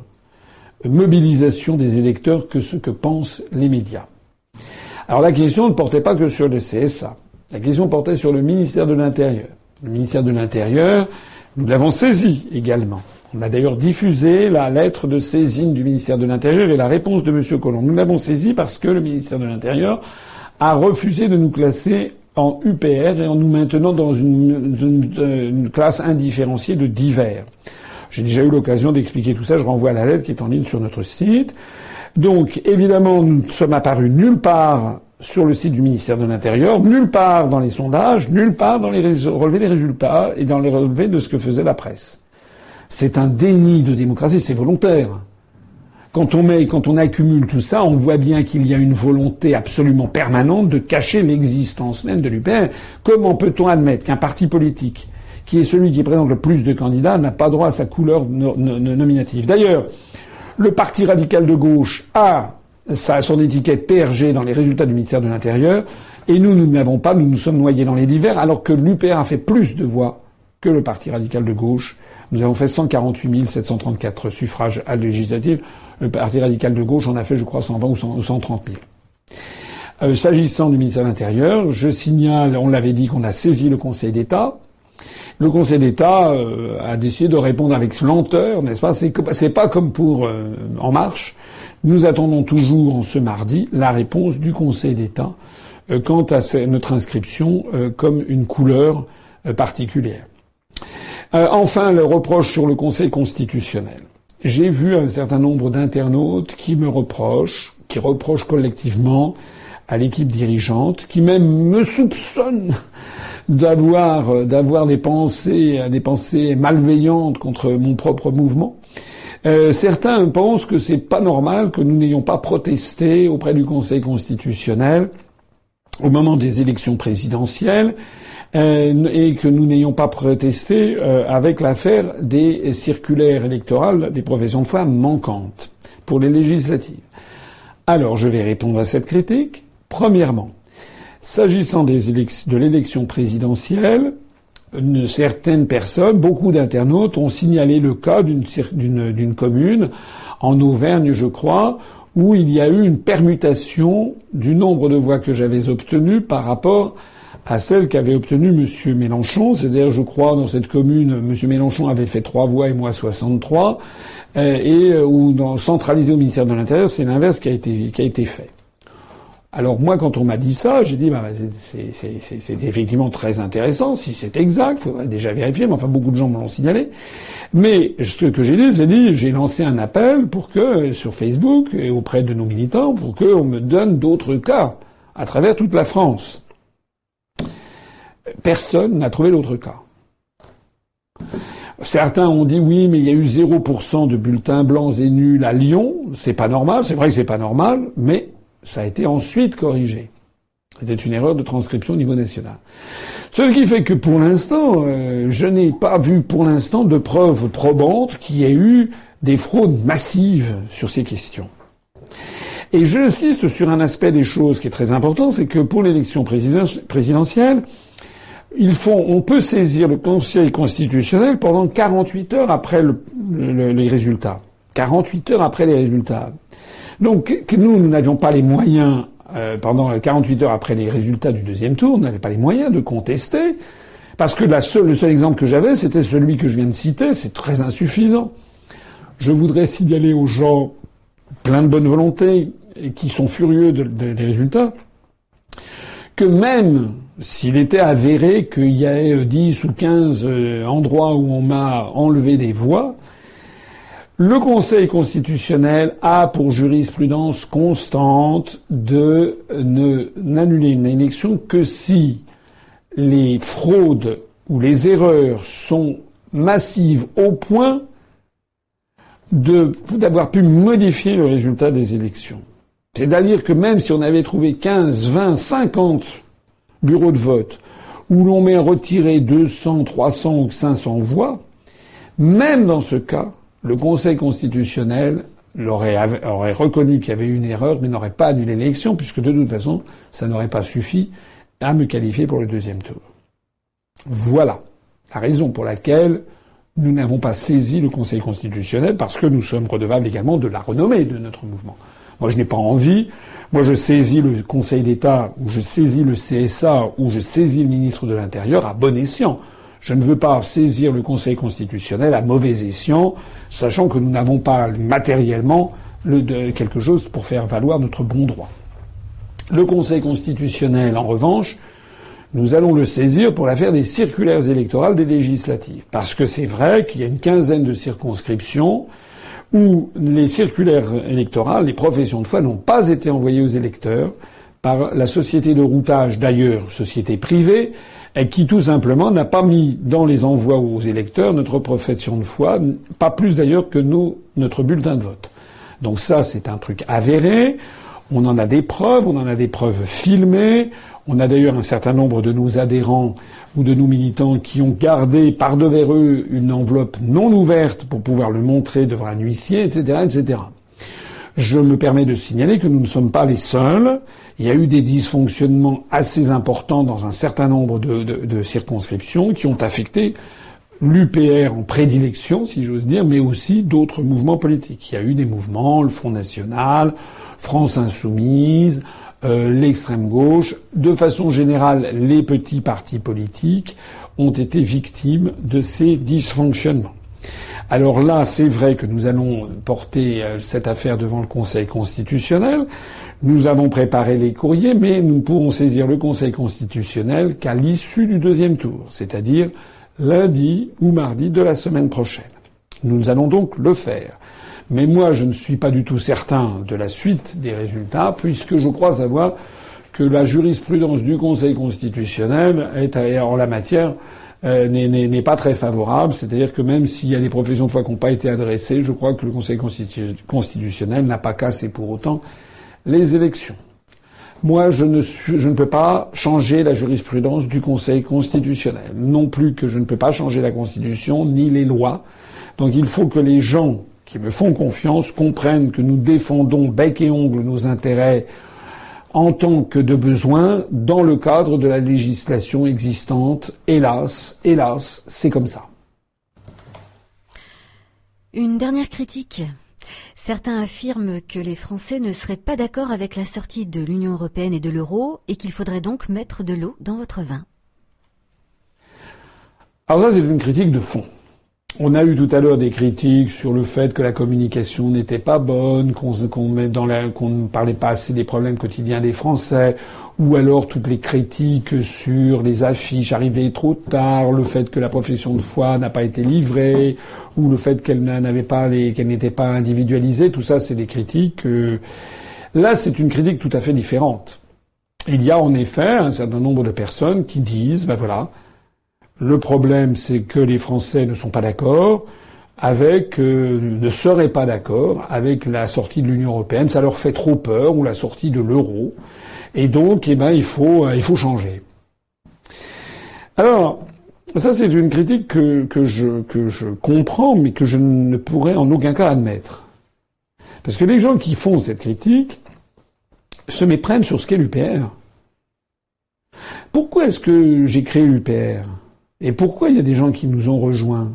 mobilisation des électeurs que ce que pensent les médias. Alors la question ne portait pas que sur le CSA. La question portait sur le ministère de l'Intérieur. Le ministère de l'Intérieur, nous l'avons saisi également. On a d'ailleurs diffusé la lettre de saisine du ministère de l'Intérieur et la réponse de M. Collomb. Nous l'avons saisi parce que le ministère de l'Intérieur a refusé de nous classer en UPR et en nous maintenant dans une, classe indifférenciée de divers. J'ai déjà eu l'occasion d'expliquer tout ça. Je renvoie à la lettre qui est en ligne sur notre site. Donc, évidemment, nous ne sommes apparus nulle part sur le site du ministère de l'Intérieur, nulle part dans les sondages, nulle part dans les relevés des résultats et dans les relevés de ce que faisait la presse. C'est un déni de démocratie, c'est volontaire. Quand on met, quand on accumule tout ça, on voit bien qu'il y a une volonté absolument permanente de cacher l'existence même de l'UPR. Comment peut-on admettre qu'un parti politique, qui est celui qui présente le plus de candidats, n'a pas droit à sa couleur nominative? D'ailleurs, le parti radical de gauche a son étiquette PRG dans les résultats du ministère de l'Intérieur, et nous, nous ne l'avons pas, nous nous sommes noyés dans les divers, alors que l'UPR a fait plus de voix que le parti radical de gauche nous avons fait 148 734 suffrages à législative. Le Parti radical de gauche en a fait, je crois, 120 ou 130 000. Euh, S'agissant du ministère de l'Intérieur, je signale, on l'avait dit qu'on a saisi le Conseil d'État. Le Conseil d'État euh, a décidé de répondre avec lenteur, n'est-ce pas? C'est pas comme pour euh, En Marche. Nous attendons toujours, en ce mardi, la réponse du Conseil d'État euh, quant à notre inscription comme une couleur particulière. Enfin, le reproche sur le Conseil constitutionnel. J'ai vu un certain nombre d'internautes qui me reprochent, qui reprochent collectivement à l'équipe dirigeante, qui même me soupçonnent d'avoir d'avoir des pensées des pensées malveillantes contre mon propre mouvement. Euh, certains pensent que c'est pas normal que nous n'ayons pas protesté auprès du Conseil constitutionnel au moment des élections présidentielles euh, et que nous n'ayons pas protesté euh, avec l'affaire des circulaires électorales des professions de foi manquantes pour les législatives. Alors je vais répondre à cette critique. Premièrement, s'agissant de l'élection présidentielle, certaines personnes, beaucoup d'internautes ont signalé le cas d'une commune en Auvergne, je crois, où il y a eu une permutation du nombre de voix que j'avais obtenues par rapport à celle qu'avait obtenue M. Mélenchon. C'est-à-dire, je crois, dans cette commune, M. Mélenchon avait fait trois voix et moi 63. Euh, et euh, ou dans, centralisé au ministère de l'Intérieur, c'est l'inverse qui qui a été fait. Alors moi, quand on m'a dit ça, j'ai dit bah, c'est effectivement très intéressant. Si c'est exact, faudrait déjà vérifier. Mais enfin, beaucoup de gens me l'ont signalé. Mais ce que j'ai dit, c'est dit, j'ai lancé un appel pour que sur Facebook et auprès de nos militants, pour qu'on me donne d'autres cas à travers toute la France. Personne n'a trouvé l'autre cas. Certains ont dit oui, mais il y a eu 0% de bulletins blancs et nuls à Lyon. C'est pas normal. C'est vrai que c'est pas normal, mais ça a été ensuite corrigé. C'était une erreur de transcription au niveau national. Ce qui fait que pour l'instant, euh, je n'ai pas vu pour l'instant de preuves probantes qu'il y ait eu des fraudes massives sur ces questions. Et j'insiste sur un aspect des choses qui est très important, c'est que pour l'élection présidentielle, il faut, on peut saisir le Conseil constitutionnel pendant 48 heures après les résultats. 48 heures après les résultats. Donc nous, nous n'avions pas les moyens euh, pendant 48 heures après les résultats du deuxième tour, on n'avait pas les moyens de contester, parce que la seule, le seul exemple que j'avais, c'était celui que je viens de citer, c'est très insuffisant. Je voudrais signaler aux gens plein de bonne volonté et qui sont furieux des résultats, que même s'il était avéré qu'il y ait 10 ou 15 euh, endroits où on m'a enlevé des voix, le Conseil constitutionnel a pour jurisprudence constante de ne n'annuler une élection que si les fraudes ou les erreurs sont massives au point d'avoir pu modifier le résultat des élections. C'est-à-dire que même si on avait trouvé 15, 20, 50 bureaux de vote où l'on met retiré 200, 300 ou 500 voix, même dans ce cas, le Conseil constitutionnel aurait, reconnu qu'il y avait une erreur, mais n'aurait pas annulé l'élection, puisque de toute façon, ça n'aurait pas suffi à me qualifier pour le deuxième tour. Voilà la raison pour laquelle nous n'avons pas saisi le Conseil constitutionnel, parce que nous sommes redevables également de la renommée de notre mouvement. Moi, je n'ai pas envie. Moi, je saisis le Conseil d'État, ou je saisis le CSA, ou je saisis le ministre de l'Intérieur à bon escient. Je ne veux pas saisir le Conseil constitutionnel à mauvais escient, sachant que nous n'avons pas matériellement quelque chose pour faire valoir notre bon droit. Le Conseil constitutionnel, en revanche, nous allons le saisir pour l'affaire des circulaires électorales des législatives. Parce que c'est vrai qu'il y a une quinzaine de circonscriptions où les circulaires électorales, les professions de foi n'ont pas été envoyées aux électeurs par la société de routage, d'ailleurs société privée, qui tout simplement n'a pas mis dans les envois aux électeurs notre profession de foi, pas plus d'ailleurs que nous, notre bulletin de vote. Donc ça, c'est un truc avéré. On en a des preuves, on en a des preuves filmées. On a d'ailleurs un certain nombre de nos adhérents ou de nos militants qui ont gardé par devers eux une enveloppe non ouverte pour pouvoir le montrer devant un huissier, etc., etc. Je me permets de signaler que nous ne sommes pas les seuls. Il y a eu des dysfonctionnements assez importants dans un certain nombre de, circonscriptions qui ont affecté l'UPR en prédilection, si j'ose dire, mais aussi d'autres mouvements politiques. Il y a eu des mouvements, le Front National, France Insoumise, euh, l'extrême gauche, de façon générale, les petits partis politiques ont été victimes de ces dysfonctionnements. Alors là, c'est vrai que nous allons porter euh, cette affaire devant le Conseil constitutionnel. Nous avons préparé les courriers, mais nous ne pourrons saisir le Conseil constitutionnel qu'à l'issue du deuxième tour, c'est-à-dire lundi ou mardi de la semaine prochaine. Nous allons donc le faire. Mais moi, je ne suis pas du tout certain de la suite des résultats, puisque je crois savoir que la jurisprudence du Conseil constitutionnel est en la matière euh, n'est pas très favorable. C'est-à-dire que même s'il y a des professions de foi qui n'ont pas été adressées, je crois que le Conseil constitutionnel n'a pas cassé pour autant les élections. Moi, je ne, je ne peux pas changer la jurisprudence du Conseil constitutionnel. Non plus que je ne peux pas changer la Constitution ni les lois. Donc il faut que les gens qui me font confiance comprennent que nous défendons bec et ongle nos intérêts en tant que de besoin dans le cadre de la législation existante. Hélas, hélas, c'est comme ça. Une dernière critique. Certains affirment que les Français ne seraient pas d'accord avec la sortie de l'Union européenne et de l'euro et qu'il faudrait donc mettre de l'eau dans votre vin. Alors ça, c'est une critique de fond. On a eu tout à l'heure des critiques sur le fait que la communication n'était pas bonne, qu'on ne parlait pas assez des problèmes quotidiens des Français, ou alors toutes les critiques sur les affiches arrivées trop tard, le fait que la profession de foi n'a pas été livrée, ou le fait qu'elle n'avait pas qu'elle n'était pas individualisée. Tout ça, c'est des critiques. Euh, là, c'est une critique tout à fait différente. Il y a en effet un certain nombre de personnes qui disent, ben voilà, le problème, c'est que les Français ne sont pas d'accord avec, euh, ne seraient pas d'accord avec la sortie de l'Union européenne. Ça leur fait trop peur ou la sortie de l'euro. Et donc, eh ben, il faut, il faut changer. Alors, ça, c'est une critique que, que, je, que je comprends, mais que je ne pourrais en aucun cas admettre. Parce que les gens qui font cette critique se méprennent sur ce qu'est l'UPR. Pourquoi est-ce que j'ai créé l'UPR Et pourquoi il y a des gens qui nous ont rejoints?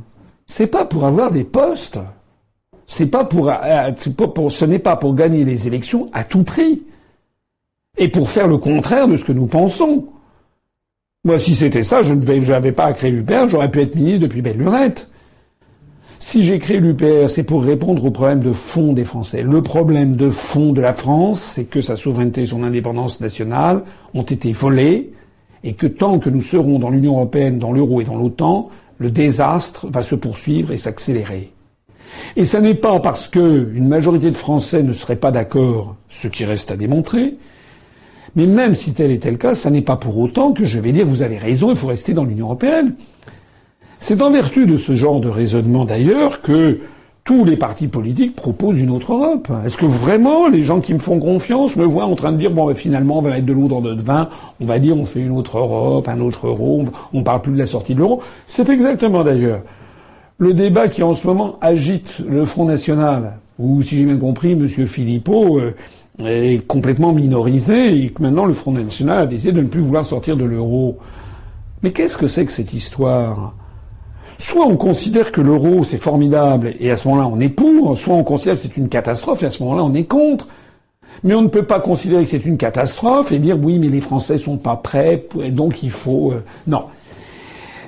C'est pas pour avoir des postes. C'est pas pour, euh, ce n'est pas pour gagner les élections à tout prix. Et pour faire le contraire de ce que nous pensons. Moi, si c'était ça, je n'avais pas à l'UPR, j'aurais pu être ministre depuis belle lurette. Si j'ai créé l'UPR, c'est pour répondre au problème de fond des Français. Le problème de fond de la France, c'est que sa souveraineté et son indépendance nationale ont été volées, et que tant que nous serons dans l'Union européenne, dans l'euro et dans l'OTAN, le désastre va se poursuivre et s'accélérer. Et ce n'est pas parce que une majorité de Français ne serait pas d'accord, ce qui reste à démontrer, mais même si tel était le cas, ça n'est pas pour autant que je vais dire vous avez raison, il faut rester dans l'Union européenne. C'est en vertu de ce genre de raisonnement d'ailleurs que tous les partis politiques proposent une autre Europe. Est-ce que vraiment les gens qui me font confiance me voient en train de dire bon ben, finalement on va mettre de l'eau dans notre vin, on va dire on fait une autre Europe, un autre euro, on parle plus de la sortie de l'euro. C'est exactement d'ailleurs le débat qui en ce moment agite le Front National, où si j'ai bien compris, M. Philippot euh, est complètement minorisé et que maintenant le Front National a décidé de ne plus vouloir sortir de l'euro. Mais qu'est-ce que c'est que cette histoire? Soit on considère que l'euro c'est formidable et à ce moment-là on est pour, soit on considère que c'est une catastrophe et à ce moment-là on est contre. Mais on ne peut pas considérer que c'est une catastrophe et dire oui mais les Français sont pas prêts donc il faut euh, non.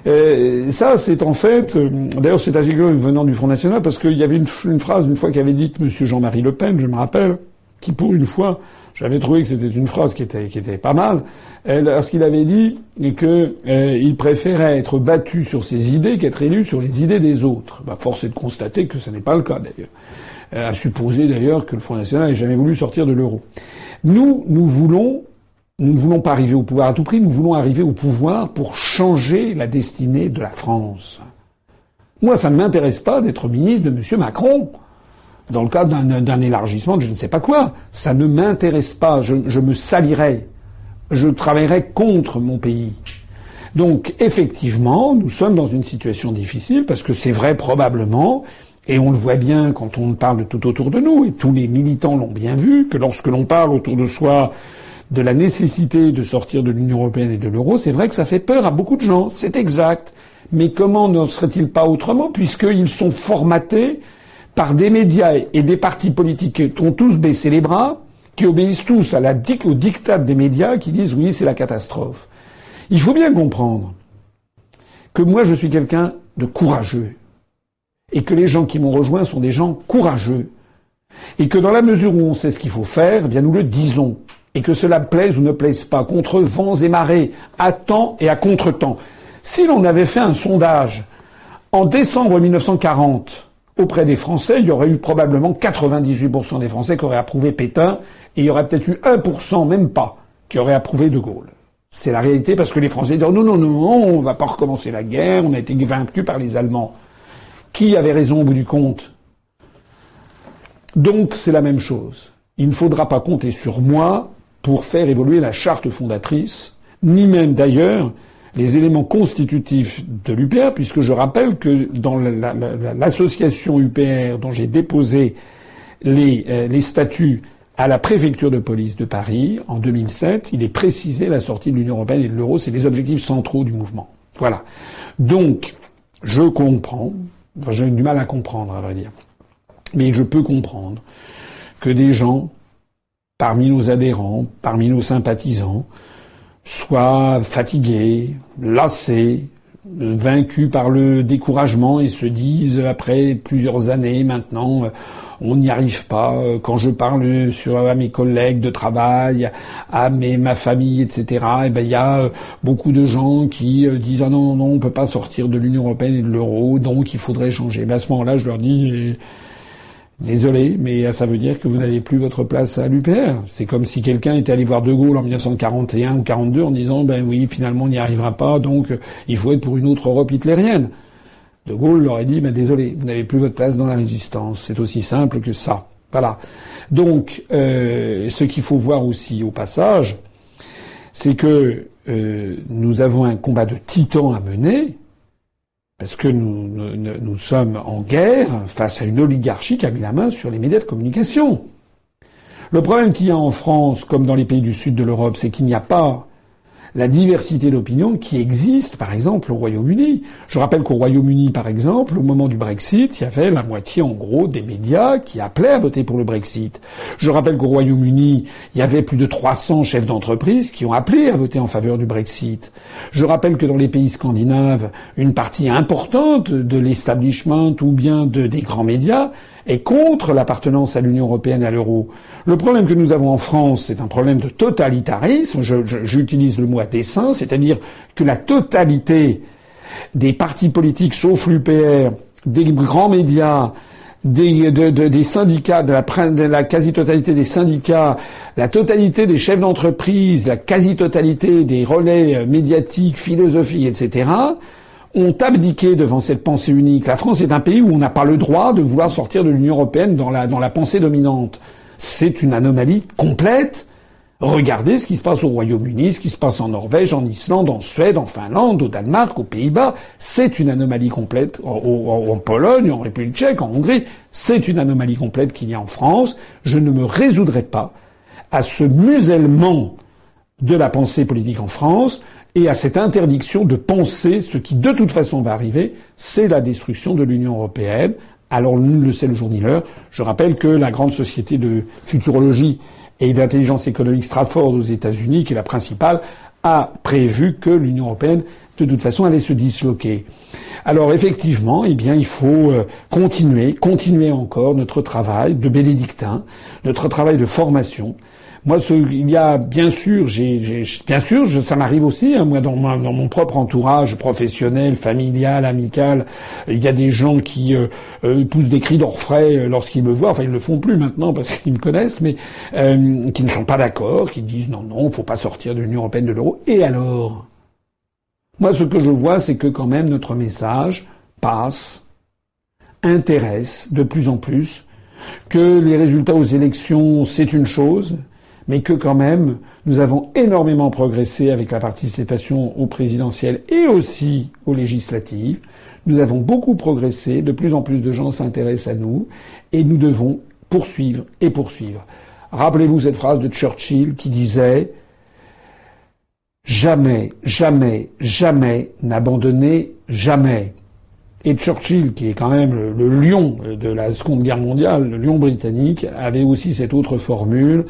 Euh, ça, c'est en fait, euh, d'ailleurs, c'est assez venant du Front National parce qu'il y avait une, une phrase une fois qu'avait dite M. Jean-Marie Le Pen, je me rappelle, qui pour une fois, j'avais trouvé que c'était une phrase qui était, qui était pas mal, lorsqu'il avait dit que euh, il préférait être battu sur ses idées qu'être élu sur les idées des autres. Bah, force est de constater que ce n'est pas le cas d'ailleurs. Euh, à supposer d'ailleurs que le Front National n'ait jamais voulu sortir de l'euro. Nous, nous voulons, nous ne voulons pas arriver au pouvoir à tout prix, nous voulons arriver au pouvoir pour changer la destinée de la France. Moi, ça ne m'intéresse pas d'être ministre de M. Macron dans le cadre d'un élargissement de je ne sais pas quoi. Ça ne m'intéresse pas. Je, je, me salirais. Je travaillerais contre mon pays. Donc, effectivement, nous sommes dans une situation difficile parce que c'est vrai probablement, et on le voit bien quand on parle tout autour de nous, et tous les militants l'ont bien vu, que lorsque l'on parle autour de soi de la nécessité de sortir de l'Union européenne et de l'euro, c'est vrai que ça fait peur à beaucoup de gens. C'est exact. Mais comment ne serait-il pas autrement puisqu'ils sont formatés par des médias et des partis politiques qui ont tous baissé les bras, qui obéissent tous à la, au diktat des médias, qui disent oui, c'est la catastrophe. Il faut bien comprendre que moi, je suis quelqu'un de courageux. Et que les gens qui m'ont rejoint sont des gens courageux. Et que dans la mesure où on sait ce qu'il faut faire, eh bien nous le disons. Et que cela plaise ou ne plaise pas, contre vents et marées, à temps et à contre-temps. Si l'on avait fait un sondage en décembre 1940 auprès des Français, il y aurait eu probablement 98% des Français qui auraient approuvé Pétain, et il y aurait peut-être eu 1%, même pas, qui auraient approuvé De Gaulle. C'est la réalité parce que les Français disent non, non, non, on va pas recommencer la guerre, on a été vaincus par les Allemands. Qui avait raison au bout du compte? Donc c'est la même chose. Il ne faudra pas compter sur moi pour faire évoluer la charte fondatrice, ni même d'ailleurs les éléments constitutifs de l'UPR, puisque je rappelle que dans l'association UPR dont j'ai déposé les, euh, les statuts à la préfecture de police de Paris en 2007, il est précisé la sortie de l'Union européenne et de l'euro, c'est les objectifs centraux du mouvement. Voilà. Donc, je comprends, j'ai du mal à comprendre à vrai dire, mais je peux comprendre que des gens, parmi nos adhérents, parmi nos sympathisants, soit fatigués, lassés, vaincus par le découragement et se disent après plusieurs années maintenant on n'y arrive pas quand je parle sur à mes collègues de travail à mes ma famille etc et eh ben il y a beaucoup de gens qui euh, disent ah non non on peut pas sortir de l'Union européenne et de l'euro donc il faudrait changer. Mais à ce moment-là je leur dis Désolé, mais ça veut dire que vous n'avez plus votre place à l'UPR. C'est comme si quelqu'un était allé voir De Gaulle en 1941 ou 42 en disant ben oui, finalement on n'y arrivera pas, donc il faut être pour une autre Europe hitlérienne. De Gaulle leur aurait dit ben désolé, vous n'avez plus votre place dans la résistance. C'est aussi simple que ça. Voilà. Donc, euh, ce qu'il faut voir aussi au passage, c'est que euh, nous avons un combat de titans à mener, parce que nous, nous, sommes en guerre face à une oligarchie qui a mis la main sur les médias de communication. Le problème qu'il y a en France, comme dans les pays du sud de l'Europe, c'est qu'il n'y a pas la diversité d'opinion qui existe, par exemple, au Royaume-Uni. Je rappelle qu'au Royaume-Uni, par exemple, au moment du Brexit, il y avait la moitié, en gros, des médias qui appelaient à voter pour le Brexit. Je rappelle qu'au Royaume-Uni, il y avait plus de 300 chefs d'entreprise qui ont appelé à voter en faveur du Brexit. Je rappelle que dans les pays scandinaves, une partie importante de l'establishment ou bien de, des grands médias est contre l'appartenance à l'Union européenne et à l'euro. Le problème que nous avons en France, c'est un problème de totalitarisme. J'utilise le mot à dessein, c'est-à-dire que la totalité des partis politiques, sauf l'UPR, des grands médias, des, syndicats, de la, la quasi-totalité des syndicats, la totalité des chefs d'entreprise, la quasi-totalité des relais médiatiques, philosophiques, etc., ont abdiqué devant cette pensée unique. La France est un pays où on n'a pas le droit de vouloir sortir de l'Union européenne dans la, dans la pensée dominante. C'est une anomalie complète. Regardez ce qui se passe au Royaume-Uni, ce qui se passe en Norvège, en Islande, en Suède, en Finlande, au Danemark, aux Pays-Bas. C'est une anomalie complète. En, Pologne, en République tchèque, en Hongrie, c'est une anomalie complète qu'il y a en France. Je ne me résoudrai pas à ce musellement de la pensée politique en France et à cette interdiction de penser ce qui de toute façon va arriver, c'est la destruction de l'Union européenne. Alors nul ne le sait le jour ni l'heure. Je rappelle que la grande société de futurologie et d'intelligence économique Stratford aux États-Unis, qui est la principale, a prévu que l'Union européenne, de toute façon, allait se disloquer. Alors effectivement, eh bien, il faut euh, continuer, continuer encore notre travail de bénédictin, notre travail de formation, moi, ce, il y a bien sûr, j'ai, bien sûr, je, ça m'arrive aussi. Hein, moi, dans, dans, mon propre entourage professionnel, familial, amical, il y a des gens qui euh, euh, poussent des cris d'orfraie euh, lorsqu'ils me voient. Enfin, ils le font plus maintenant parce qu'ils me connaissent, mais qui ne sont pas d'accord, qui disent non, non, faut pas sortir de l'Union européenne, de l'euro. Et alors? Moi, ce que je vois, c'est que quand même notre message passe, intéresse de plus en plus, que les résultats aux élections, c'est une chose, mais que quand même, nous avons énormément progressé avec la participation aux présidentielles et aussi aux législatives. Nous avons beaucoup progressé, de plus en plus de gens s'intéressent à nous, et nous devons poursuivre et poursuivre. Rappelez-vous cette phrase de Churchill qui disait Jamais, jamais, jamais n'abandonner jamais. Et Churchill, qui est quand même le, le, lion de la Seconde Guerre mondiale, le lion britannique, avait aussi cette autre formule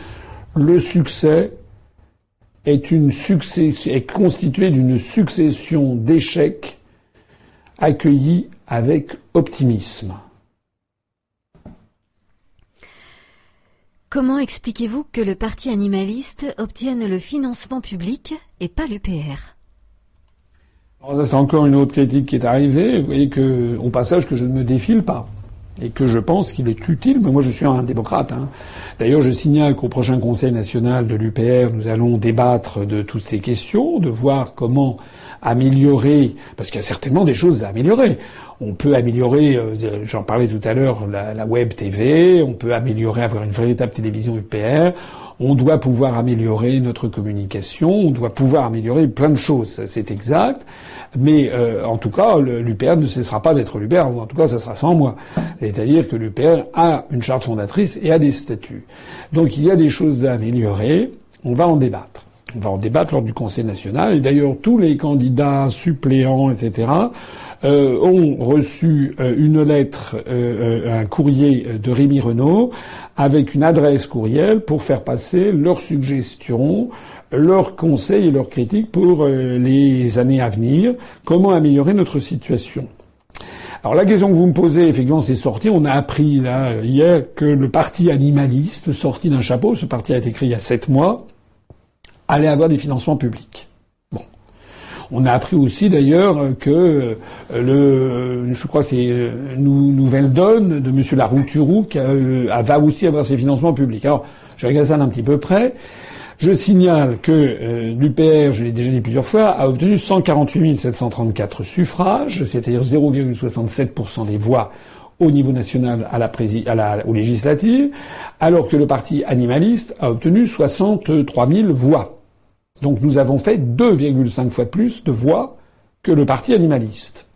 le succès est, une est constitué d'une succession d'échecs accueillis avec optimisme. Comment expliquez-vous que le parti animaliste obtienne le financement public et pas l'UPR c'est encore une autre critique qui est arrivée. Vous voyez que, au passage, que je ne me défile pas et que je pense qu'il est utile. Mais moi, je suis un démocrate. Hein. D'ailleurs, je signale qu'au prochain Conseil national de l'UPR, nous allons débattre de toutes ces questions, de voir comment améliorer, parce qu'il y a certainement des choses à améliorer. On peut améliorer, euh, j'en parlais tout à l'heure, la, la, web TV, on peut améliorer, avoir une véritable télévision UPR, on doit pouvoir améliorer notre communication, on doit pouvoir améliorer plein de choses, c'est exact. Mais euh, en tout cas, l'UPR ne cessera pas d'être l'UPR, ou en tout cas, ça sera sans moi. C'est-à-dire que l'UPR a une charte fondatrice et a des statuts. Donc il y a des choses à améliorer. On va en débattre. On va en débattre lors du Conseil national. Et d'ailleurs, tous les candidats suppléants, etc., euh, ont reçu euh, une lettre, un courrier de Rémi Renault avec une adresse courriel pour faire passer leurs suggestions leurs conseils et leurs critiques pour euh, les années à venir, comment améliorer notre situation? Alors la question que vous me posez, effectivement, c'est sorti. On a appris là hier que le parti animaliste, sorti d'un chapeau, ce parti a été créé il y a sept mois, allait avoir des financements publics. On a appris aussi d'ailleurs que euh, le, je crois c'est euh, Nouvelle Donne de M. Larouturou qui va aussi avoir ses financements publics. Alors, je regarde ça d'un petit peu près. Je signale que euh, l'UPR, je l'ai déjà dit plusieurs fois, a obtenu 148 734 suffrages, c'est-à-dire 0,67% des voix au niveau national à la, à la aux législatives, alors que le parti animaliste a obtenu 63 000 voix. Donc nous avons fait 2,5 fois plus de voix que le parti animaliste.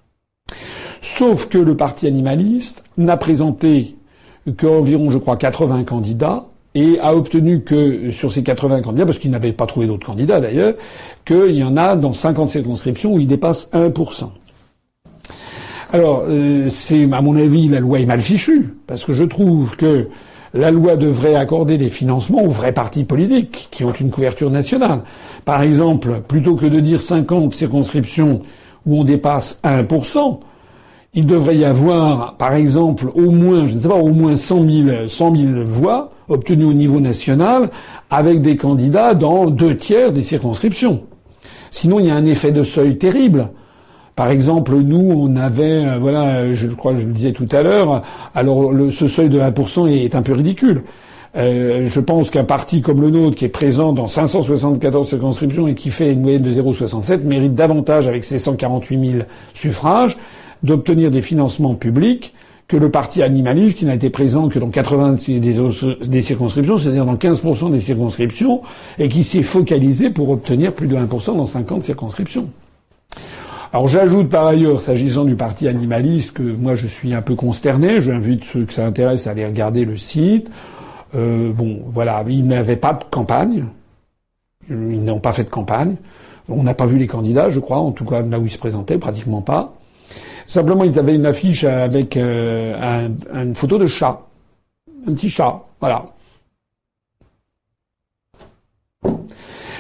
Sauf que le parti animaliste n'a présenté qu'environ, je crois, 80 candidats et a obtenu que sur ces 80 candidats, parce qu'il n'avait pas trouvé d'autres candidats d'ailleurs, qu'il y en a dans 50 circonscriptions où il dépasse 1%. Alors, euh, c'est à mon avis la loi est mal fichue, parce que je trouve que la loi devrait accorder des financements aux vrais partis politiques qui ont une couverture nationale. Par exemple, plutôt que de dire 50 circonscriptions où on dépasse 1%, il devrait y avoir, par exemple, au moins, je ne sais pas, au moins 100 000, 100 000 voix obtenues au niveau national avec des candidats dans deux tiers des circonscriptions. Sinon, il y a un effet de seuil terrible. Par exemple, nous, on avait, euh, voilà, je crois que je le disais tout à l'heure, alors ce seuil de 1% est, un peu ridicule. Euh, je pense qu'un parti comme le nôtre, qui est présent dans 574 circonscriptions et qui fait une moyenne de 0,67, mérite davantage, avec ses 148 000 suffrages, d'obtenir des financements publics que le parti animaliste qui n'a été présent que dans 80 des, circonscriptions, c'est-à-dire dans 15% des circonscriptions, et qui s'est focalisé pour obtenir plus de 1% dans 50 circonscriptions. Alors j'ajoute par ailleurs, s'agissant du parti animaliste, que moi je suis un peu consterné. J'invite ceux que ça intéresse à aller regarder le site. Euh, bon, voilà, ils n'avaient pas de campagne. Ils n'ont pas fait de campagne. On n'a pas vu les candidats, je crois, en tout cas là où ils se présentaient, pratiquement pas. Simplement, ils avaient une affiche avec euh, une photo de chat. Un petit chat, voilà.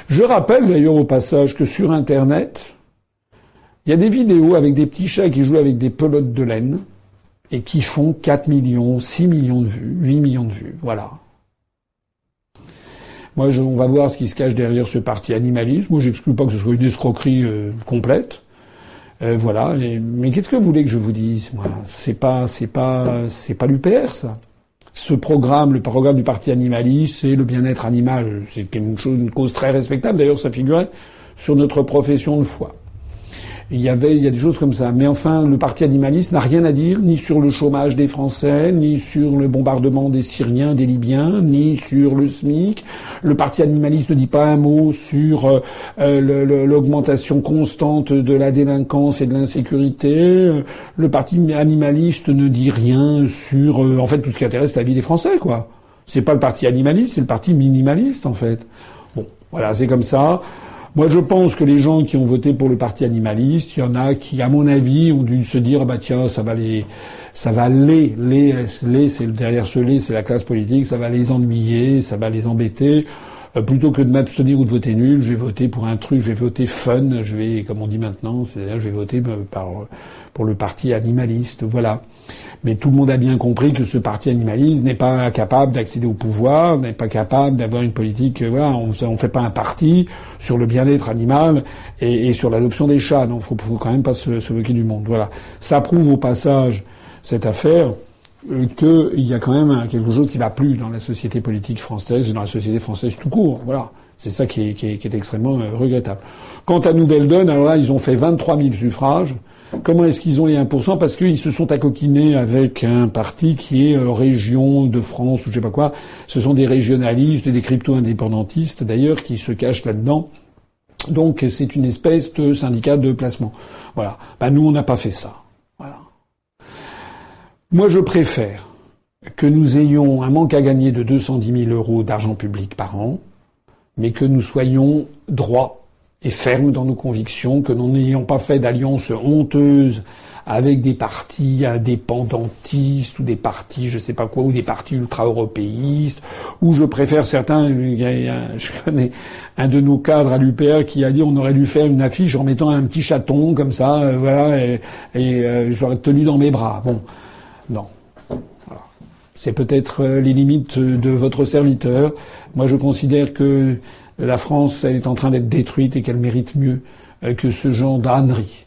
Je rappelle d'ailleurs au passage que sur Internet, il y a des vidéos avec des petits chats qui jouent avec des pelotes de laine et qui font 4 millions, 6 millions de vues, 8 millions de vues. Voilà. Moi, on va voir ce qui se cache derrière ce parti animaliste. Moi, j'exclus pas que ce soit une escroquerie euh, complète. Euh, voilà. mais qu'est-ce que vous voulez que je vous dise Moi, c'est pas, c'est pas, c'est pas l'UPR ça. Ce programme, le programme du parti animaliste, c'est le bien-être animal. C'est une, chose, une cause très respectable. D'ailleurs, ça figurait sur notre profession de foi. Il y avait, il y a des choses comme ça. Mais enfin, le parti animaliste n'a rien à dire ni sur le chômage des Français, ni sur le bombardement des Syriens, des Libyens, ni sur le SMIC. Le parti animaliste ne dit pas un mot sur euh, euh, l'augmentation constante de la délinquance et de l'insécurité. Le parti animaliste ne dit rien sur, euh, en fait, tout ce qui intéresse la vie des Français, quoi. C'est pas le parti animaliste, c'est le parti minimaliste, en fait. Bon, voilà, c'est comme ça. Moi, je pense que les gens qui ont voté pour le parti animaliste, il y en a qui, à mon avis, ont dû se dire, bah tiens, ça va les, ça va les, les, les, c'est derrière ce les, c'est la classe politique, ça va les ennuyer, ça va les embêter. Euh, plutôt que de m'abstenir ou de voter nul, je vais voter pour un truc, je vais voter fun, je vais, comme on dit maintenant, c'est-à-dire, je vais voter euh, par, pour le parti animaliste, voilà. Mais tout le monde a bien compris que ce parti animaliste n'est pas capable d'accéder au pouvoir, n'est pas capable d'avoir une politique. Euh, voilà, on ne fait pas un parti sur le bien-être animal et, sur l'adoption des chats. Non, faut, faut quand même pas se, se moquer du monde. Voilà, ça prouve au passage cette affaire euh, qu'il y a quand même quelque chose qui n'a plus dans la société politique française, dans la société française tout court. Voilà. C'est ça qui est, extrêmement euh, regrettable. Quant à Nouvelle Donne, alors là, ils ont fait 23 000 suffrages. Comment est-ce qu'ils ont les 1% Parce qu'ils se sont accoquinés avec un parti qui est euh, région de France ou je sais pas quoi. Ce sont des régionalistes, des crypto-indépendantistes d'ailleurs qui se cachent là-dedans. Donc c'est une espèce de syndicat de placement. Voilà. Ben, nous, on n'a pas fait ça. Moi, je préfère que nous ayons un manque à gagner de 210 000 euros d'argent public par an, mais que nous soyons droits et fermes dans nos convictions, que nous n'ayons pas fait d'alliance honteuse avec des partis indépendantistes ou des partis je sais pas quoi ou des partis ultra-européistes ou je préfère certains je connais un de nos cadres à l'UPR qui a dit on aurait dû faire une affiche en mettant un petit chaton comme ça euh, voilà et, euh, j'aurais tenu dans mes bras. Bon non. C'est peut-être euh, les limites de votre serviteur. Moi je considère que la France, elle est en train d'être détruite et qu'elle mérite mieux euh, que ce genre d'ânerie.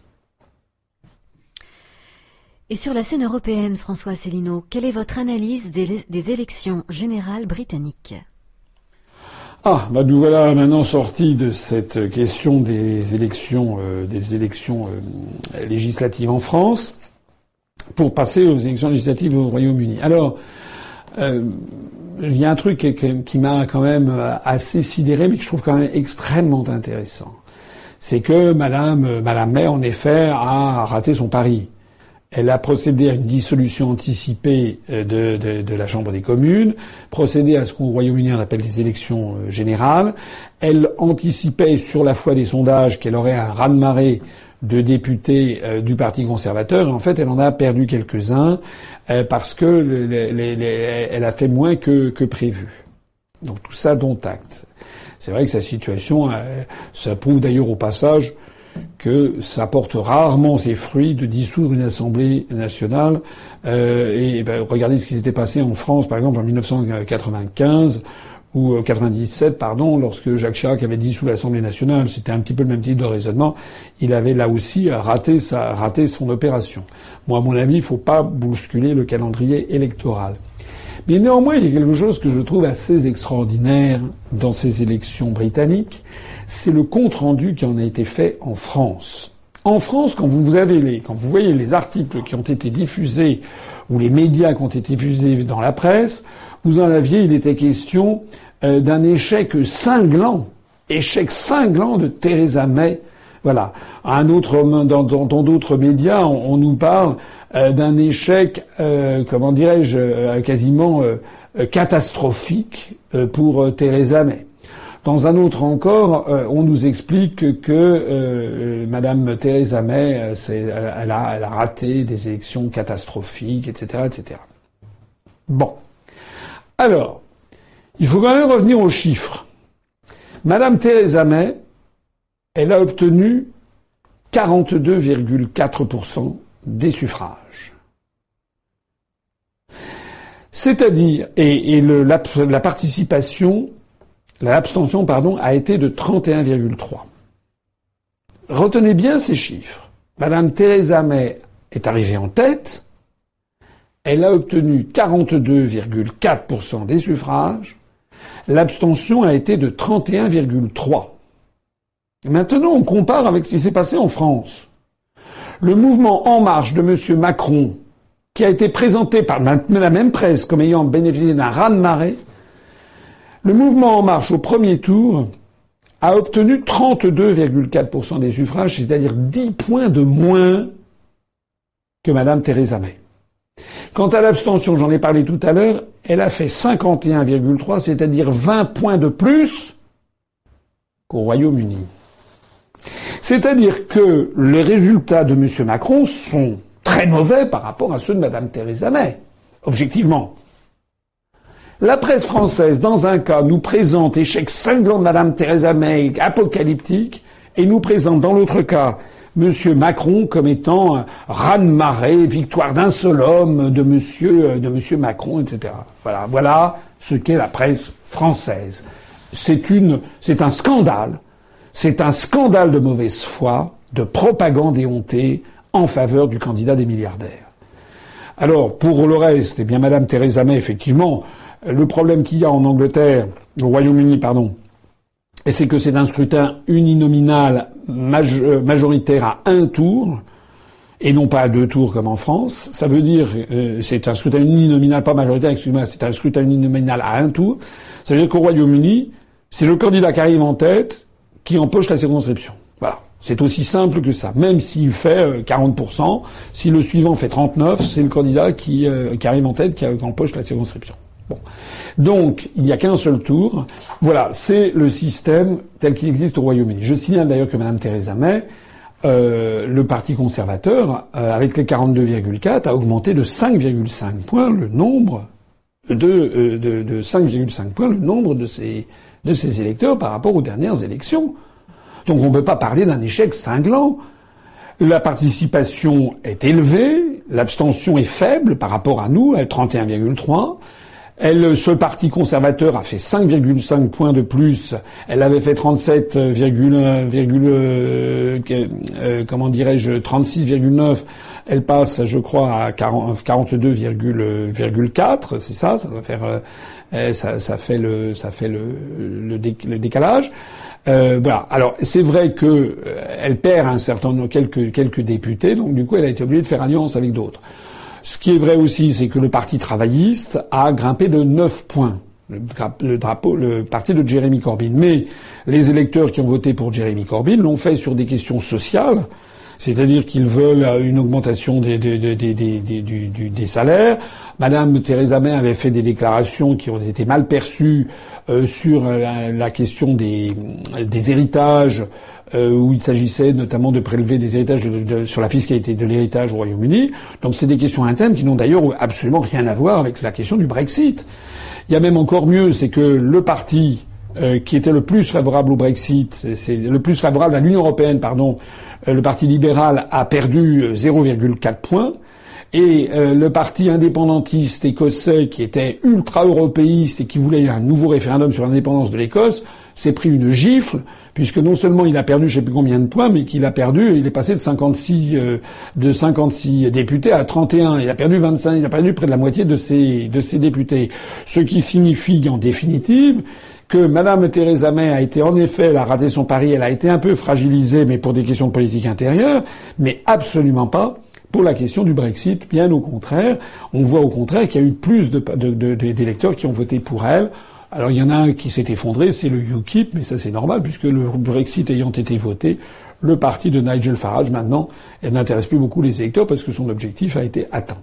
Et sur la scène européenne, François Asselineau, quelle est votre analyse des, élections générales britanniques? Ah, bah nous voilà maintenant sortis de cette question des élections, euh, des élections euh, législatives en France, pour passer aux élections législatives au Royaume-Uni. Alors, il y a un truc qui, m'a quand même assez sidéré, mais que je trouve quand même extrêmement intéressant. C'est que Madame, Madame May, en effet, a raté son pari. Elle a procédé à une dissolution anticipée euh, de, de, la Chambre des communes, procédé à ce qu'au Royaume-Uni on appelle des élections euh, générales. Elle anticipait sur la foi des sondages qu'elle aurait un raz-de-marée de députés euh, du Parti conservateur. en fait, elle en a perdu quelques-uns parce que elle a fait moins que, que prévu. Donc tout ça dont acte. C'est vrai que sa situation, ça prouve d'ailleurs au passage que ça porte rarement ses fruits de dissoudre une Assemblée nationale. Euh, et ben, regardez ce qui s'était passé en France, par exemple, en 1995 ou 97, euh, pardon, lorsque Jacques Chirac avait dissous l'Assemblée nationale, c'était un petit peu le même type de raisonnement. Il avait là aussi raté, sa, raté son opération. Moi, à mon avis, il ne faut pas bousculer le calendrier électoral. Mais néanmoins, il y a quelque chose que je trouve assez extraordinaire dans ces élections britanniques, c'est le compte rendu qui en a été fait en France. En France, quand vous voyez les articles qui ont été diffusés ou les médias qui ont été diffusés dans la presse, vous en aviez, il était question euh, d'un échec cinglant, échec cinglant de Theresa May. Voilà. Un autre, dans d'autres médias, on, nous parle euh, d'un échec, euh, comment dirais-je, quasiment catastrophique pour Theresa May. Dans un autre encore, euh, on nous explique que euh, Madame Theresa May, euh, a, elle, a, raté des élections catastrophiques, etc., etc. Bon. Alors, il faut quand même revenir aux chiffres. Madame Theresa May, elle a obtenu 42,4% des suffrages. C'est-à-dire, et, la participation l'abstention, pardon, a été de 31,3. Retenez bien ces chiffres. Madame Theresa May est arrivée en tête. Elle a obtenu 42,4% des suffrages. L'abstention a été de 31,3. Maintenant, on compare avec ce qui s'est passé en France. Le mouvement En Marche de M. Macron, qui a été présenté par la même presse comme ayant bénéficié d'un raz-de-marée, le mouvement En Marche, au premier tour, a obtenu 32,4% des suffrages, c'est-à-dire 10 points de moins que Madame Theresa May. Quant à l'abstention, j'en ai parlé tout à l'heure, elle a fait 51,3, c'est-à-dire 20 points de plus qu'au Royaume-Uni. C'est-à-dire que les résultats de M. Macron sont très mauvais par rapport à ceux de Mme Theresa May, objectivement. La presse française, dans un cas, nous présente échec cinglant de Madame Theresa May, apocalyptique, et nous présente, dans l'autre cas, Monsieur Macron comme étant raz-de-marée, victoire d'un seul homme de de Monsieur Macron, etc. Voilà, voilà ce qu'est la presse française. C'est une, c'est un scandale. C'est un scandale de mauvaise foi, de propagande éhontée en faveur du candidat des milliardaires. Alors, pour le reste, eh bien, Madame Theresa May, effectivement, le problème qu'il y a en Angleterre, au Royaume-Uni, pardon, c'est que c'est un scrutin uninominal euh, majoritaire à un tour et non pas à deux tours comme en France. Ça veut dire, euh, c'est un scrutin uninominal, pas majoritaire, excusez-moi, c'est un scrutin uninominal à un tour. Ça veut dire qu'au Royaume-Uni, c'est le candidat qui arrive en tête qui empoche la circonscription. Voilà. C'est aussi simple que ça. Même s'il fait 40%, euh, si le suivant fait 39, c'est le candidat qui, qui arrive en tête qui empoche la circonscription. Bon. Donc, il n'y a qu'un seul tour. Voilà, c'est le système tel qu'il existe au Royaume-Uni. Je signale d'ailleurs que Mme Theresa May, euh, le Parti conservateur, euh, avec les 42,4, a augmenté de 5,5 points le nombre de, euh, de, de 5,5 points le nombre de ses, de ses électeurs par rapport aux dernières élections. Donc on ne peut pas parler d'un échec cinglant. La participation est élevée, l'abstention est faible par rapport à nous, à 31,3. Elle, ce parti conservateur a fait 5,5 points de plus. Elle avait fait 37, euh, euh, comment dirais-je, 36,9. Elle passe, je crois, à 42,4. C'est ça, ça doit faire, euh, ça, ça, fait le, ça fait le, le, décalage. Euh, voilà. Alors c'est vrai que elle perd un certain nombre, quelques quelques députés, donc du coup elle a été obligée de faire alliance avec d'autres. Ce qui est vrai aussi, c'est que le Parti travailliste a grimpé de 9 points. Le, drapeau, le parti de Jeremy Corbyn. Mais les électeurs qui ont voté pour Jeremy Corbyn l'ont fait sur des questions sociales, c'est-à-dire qu'ils veulent une augmentation des, salaires. Madame Theresa May avait fait des déclarations qui ont été mal perçues euh, sur la, question des, héritages, euh, où il s'agissait notamment de prélever des héritages sur la fiscalité de l'héritage au Royaume-Uni. Donc c'est des questions internes qui n'ont d'ailleurs absolument rien à voir avec la question du Brexit. Il y a même encore mieux, c'est que le parti euh, qui était le plus favorable au Brexit, c'est le plus favorable à l'Union européenne, pardon, euh, le Parti libéral a perdu 0,4 euh, points. Et le parti indépendantiste écossais, qui était ultra-européiste et qui voulait un nouveau référendum sur l'indépendance de l'Écosse, s'est pris une gifle, puisque non seulement il a perdu je sais plus combien de points, mais qu'il a perdu, il est passé de 56, de 56 députés à 31. Il a perdu 25, il a perdu près de la moitié de ses, de ses députés. Ce qui signifie, en définitive, que Madame Theresa May a été en effet, elle a raté son pari, elle a été un peu fragilisée, mais pour des questions de politique intérieure, mais absolument pas pour la question du Brexit. Bien au contraire, on voit au contraire qu'il y a eu plus d'électeurs qui ont voté pour elle. Alors il y en a un qui s'est effondré, c'est le UKIP, mais ça c'est normal puisque le Brexit ayant été voté, le parti de Nigel Farage maintenant n'intéresse plus beaucoup les électeurs parce que son objectif a été atteint.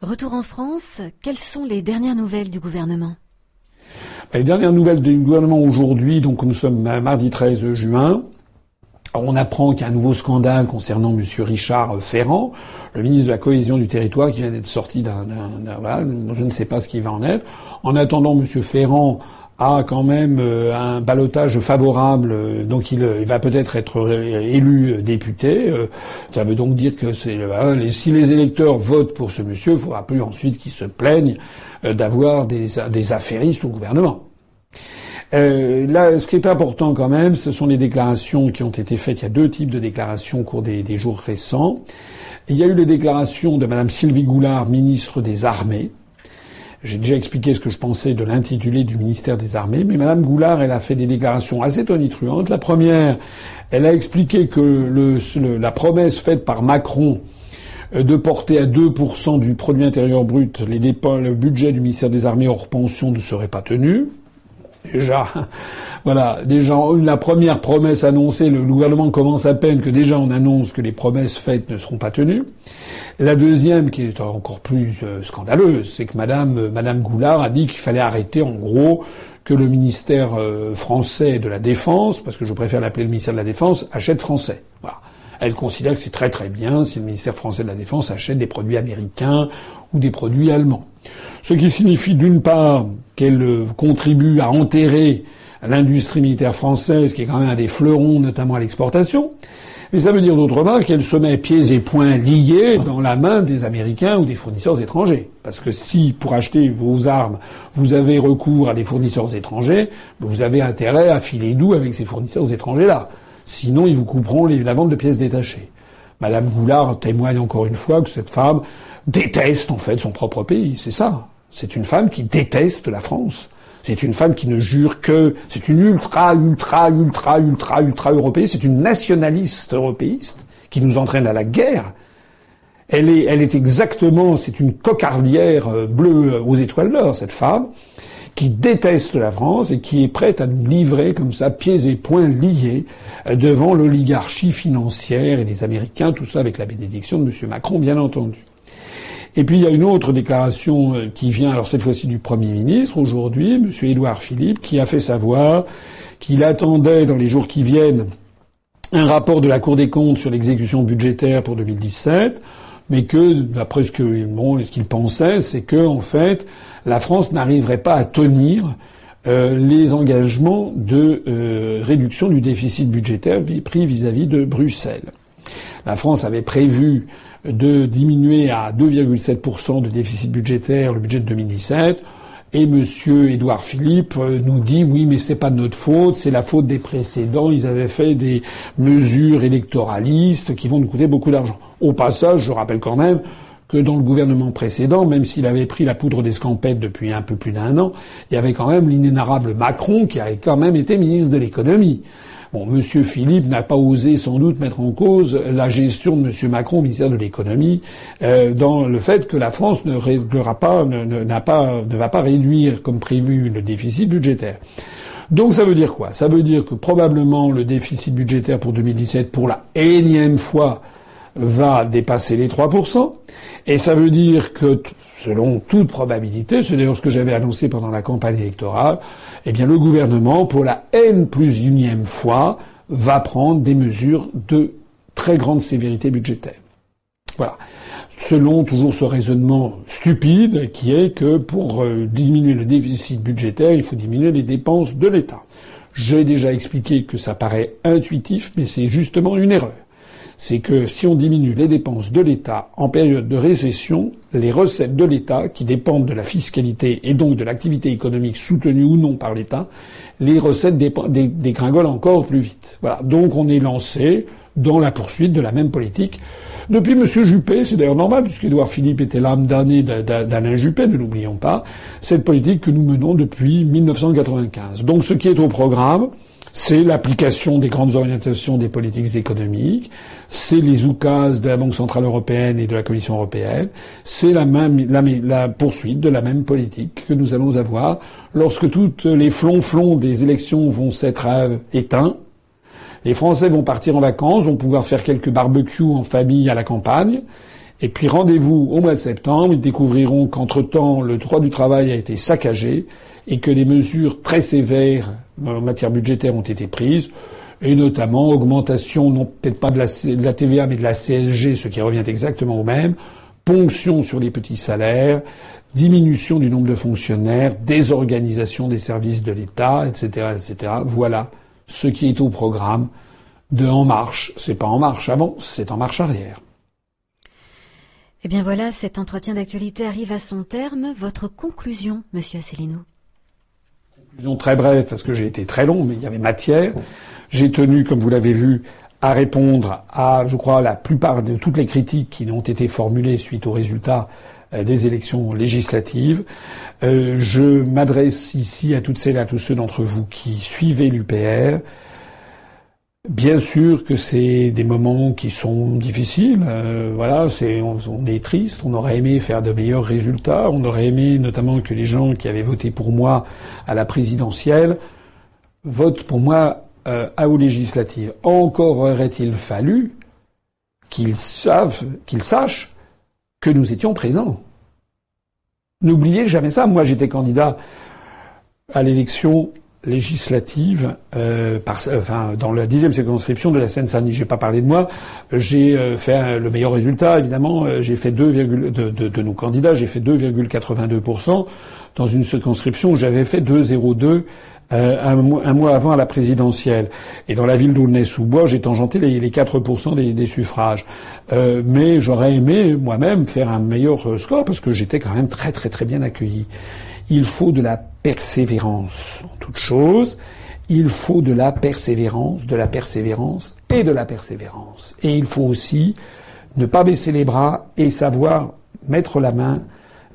Retour en France, quelles sont les dernières nouvelles du gouvernement? Les dernières nouvelles du gouvernement aujourd'hui, donc nous sommes mardi 13 juin. On apprend qu'il y a un nouveau scandale concernant M. Richard Ferrand, le ministre de la cohésion du territoire, qui vient d'être sorti d'un, voilà, je ne sais pas ce qui va en être. En attendant, M. Ferrand a quand même euh, un balotage favorable, donc il, va peut-être être élu député. Euh, ça veut donc dire que c'est, si les électeurs votent pour ce monsieur, il faudra plus ensuite qu'ils se plaignent euh, d'avoir des, des affairistes au gouvernement. Euh, là, ce qui est important quand même, ce sont les déclarations qui ont été faites. Il y a deux types de déclarations au cours des, jours récents. Il y a eu les déclarations de Madame Sylvie Goulard, ministre des Armées. J'ai déjà expliqué ce que je pensais de l'intitulé du ministère des Armées, mais Madame Goulard, elle a fait des déclarations assez tonitruantes. La première, elle a expliqué que la promesse faite par Macron euh, de porter à 2% du produit intérieur brut les dépenses, le budget du ministère des Armées hors pension ne serait pas tenu. Déjà, voilà, déjà la première promesse annoncée, le gouvernement commence à peine que déjà on annonce que les promesses faites ne seront pas tenues. La deuxième, qui est encore plus euh, scandaleuse, c'est que Madame euh, Madame Goulard a dit qu'il fallait arrêter en gros que le ministère français de la Défense, parce que je préfère l'appeler le ministère de la Défense, achète français. Elle considère que c'est très très bien si le ministère français de la Défense achète des produits américains ou des produits allemands. Ce qui signifie d'une part qu'elle euh, contribue à enterrer l'industrie militaire française, qui est quand même un des fleurons, notamment à l'exportation. Mais ça veut dire d'autre part qu'elle se met pieds et poings liés dans la main des Américains ou des fournisseurs étrangers. Parce que si, pour acheter vos armes, vous avez recours à des fournisseurs étrangers, vous avez intérêt à filer doux avec ces fournisseurs étrangers-là. Sinon, ils vous couperont la vente de pièces détachées. Madame Goulard témoigne encore une fois que cette femme déteste en fait son propre pays. C'est ça. C'est une femme qui déteste la France. C'est une femme qui ne jure que c'est une ultra, ultra, ultra, ultra, ultra européiste. C'est une nationaliste européiste qui nous entraîne à la guerre. Elle est, elle est exactement, c'est une cocardière euh, bleue aux étoiles d'or, cette femme qui déteste la France et qui est prête à nous livrer comme ça, pieds et poings liés, euh, devant l'oligarchie financière et les Américains, tout ça avec la bénédiction de M. Macron, bien entendu. Et puis il y a une autre déclaration euh, qui vient, alors cette fois-ci du Premier ministre, aujourd'hui, M. Édouard Philippe, qui a fait savoir qu'il attendait dans les jours qui viennent un rapport de la Cour des comptes sur l'exécution budgétaire pour 2017, mais que, d'après ce que bon, ce qu'il pensait, c'est que en fait, la France n'arriverait pas à tenir euh, les engagements de euh, réduction du déficit budgétaire pris vis-à-vis de Bruxelles. La France avait prévu de diminuer à 2,7% de déficit budgétaire le budget de 2017. Et Monsieur Édouard Philippe euh, nous dit oui, mais c'est pas de notre faute, c'est la faute des précédents. Ils avaient fait des mesures électoralistes qui vont nous coûter beaucoup d'argent. Au passage, je rappelle quand même que dans le gouvernement précédent, même s'il avait pris la poudre d'escampette depuis un peu plus d'un an, il y avait quand même l'inénarrable Macron qui avait quand même été ministre de l'économie. Bon, Monsieur Philippe n'a pas osé sans doute mettre en cause la gestion de Monsieur Macron ministère de l'économie euh, dans le fait que la France ne réglera pas, ne, pas, ne va pas réduire comme prévu le déficit budgétaire. Donc ça veut dire quoi? Ça veut dire que probablement le déficit budgétaire pour 2017, pour la énième fois, va dépasser les 3%. Et ça veut dire que, selon toute probabilité, c'est d'ailleurs ce que j'avais annoncé pendant la campagne électorale, eh bien le gouvernement, pour la N plus unième fois, va prendre des mesures de très grande sévérité budgétaire. Voilà. Selon toujours ce raisonnement stupide qui est que pour euh, diminuer le déficit budgétaire, il faut diminuer les dépenses de l'État. J'ai déjà expliqué que ça paraît intuitif, mais c'est justement une erreur c'est que si on diminue les dépenses de l'État en période de récession, les recettes de l'État, qui dépendent de la fiscalité et donc de l'activité économique soutenue ou non par l'État, les recettes dégringolent encore plus vite. Voilà. Donc on est lancé dans la poursuite de la même politique. Depuis M. Juppé, c'est d'ailleurs normal, puisqu'Édouard Philippe était l'âme damnée d'Alain Juppé, ne l'oublions pas, cette politique que nous menons depuis 1995. Donc ce qui est au programme, c'est l'application des grandes orientations des politiques économiques, c'est les oukases de la Banque centrale européenne et de la Commission européenne, c'est la, même, la, poursuite de la même politique que nous allons avoir lorsque toutes les flonflons des élections vont s'être euh, éteints. Les Français vont partir en vacances, vont pouvoir faire quelques barbecues en famille à la campagne. Et puis rendez-vous au mois de septembre, ils découvriront qu'entre-temps, le droit du travail a été saccagé et que des mesures très sévères en matière budgétaire ont été prises, et notamment augmentation, non peut-être pas de la, TVA, mais de la CSG, ce qui revient exactement au même, ponction sur les petits salaires, diminution du nombre de fonctionnaires, désorganisation des services de l'État, etc., etc. Voilà ce qui est au programme de En Marche. C'est pas En Marche avant, c'est En Marche arrière. Eh bien voilà, cet entretien d'actualité arrive à son terme. Votre conclusion, Monsieur Asselineau? Conclusion très brève parce que j'ai été très long, mais il y avait matière. J'ai tenu, comme vous l'avez vu, à répondre à, je crois, la plupart de toutes les critiques qui ont été formulées suite aux résultats euh, des élections législatives. Euh, je m'adresse ici à toutes celles et à tous ceux d'entre vous qui suivez l'UPR Bien sûr que c'est des moments qui sont difficiles. Euh, voilà, c'est on, est triste. On aurait aimé faire de meilleurs résultats. On aurait aimé notamment que les gens qui avaient voté pour moi à la présidentielle votent pour moi euh, à aux législatives. Encore aurait-il fallu qu'ils savent, qu'ils sachent que nous étions présents. N'oubliez jamais ça. Moi, j'étais candidat à l'élection législative, euh, par, enfin dans la dixième circonscription de la Seine-Saint-Denis. J'ai pas parlé de moi. J'ai euh, fait le meilleur résultat, évidemment. Euh, j'ai fait 2, de, de, de, nos candidats, j'ai fait 2,82% dans une circonscription où j'avais fait 2,02 euh, un, un, mois avant à la présidentielle. Et dans la ville d'Aulnay-sous-Bois, j'ai tangenté les, les 4% des, des suffrages. Euh, mais j'aurais aimé moi-même faire un meilleur score parce que j'étais quand même très très très bien accueilli. Il faut de la persévérance en toute chose. Il faut de la persévérance, de la persévérance et de la persévérance. Et il faut aussi ne pas baisser les bras et savoir mettre la main,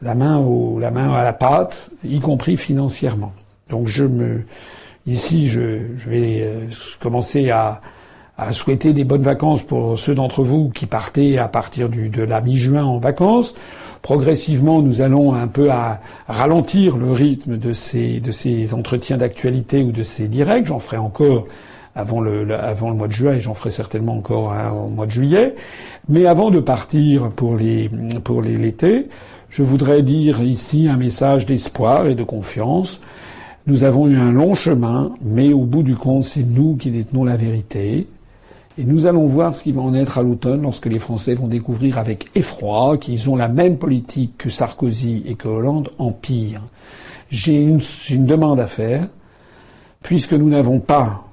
la main au, la main à la pâte, y compris financièrement. Donc je me, ici, je, je vais euh, commencer à, à souhaiter des bonnes vacances pour ceux d'entre vous qui partaient à partir du, de la mi-juin en vacances progressivement, nous allons un peu à ralentir le rythme de ces, de ces entretiens d'actualité ou de ces directs. J'en ferai encore avant le, avant le mois de juin et j'en ferai certainement encore un au mois de juillet. Mais avant de partir pour les, pour l'été, je voudrais dire ici un message d'espoir et de confiance. Nous avons eu un long chemin, mais au bout du compte, c'est nous qui détenons la vérité. Et nous allons voir ce qui va en être à l'automne lorsque les Français vont découvrir avec effroi qu'ils ont la même politique que Sarkozy et que Hollande en pire. J'ai une, une demande à faire. Puisque nous n'avons pas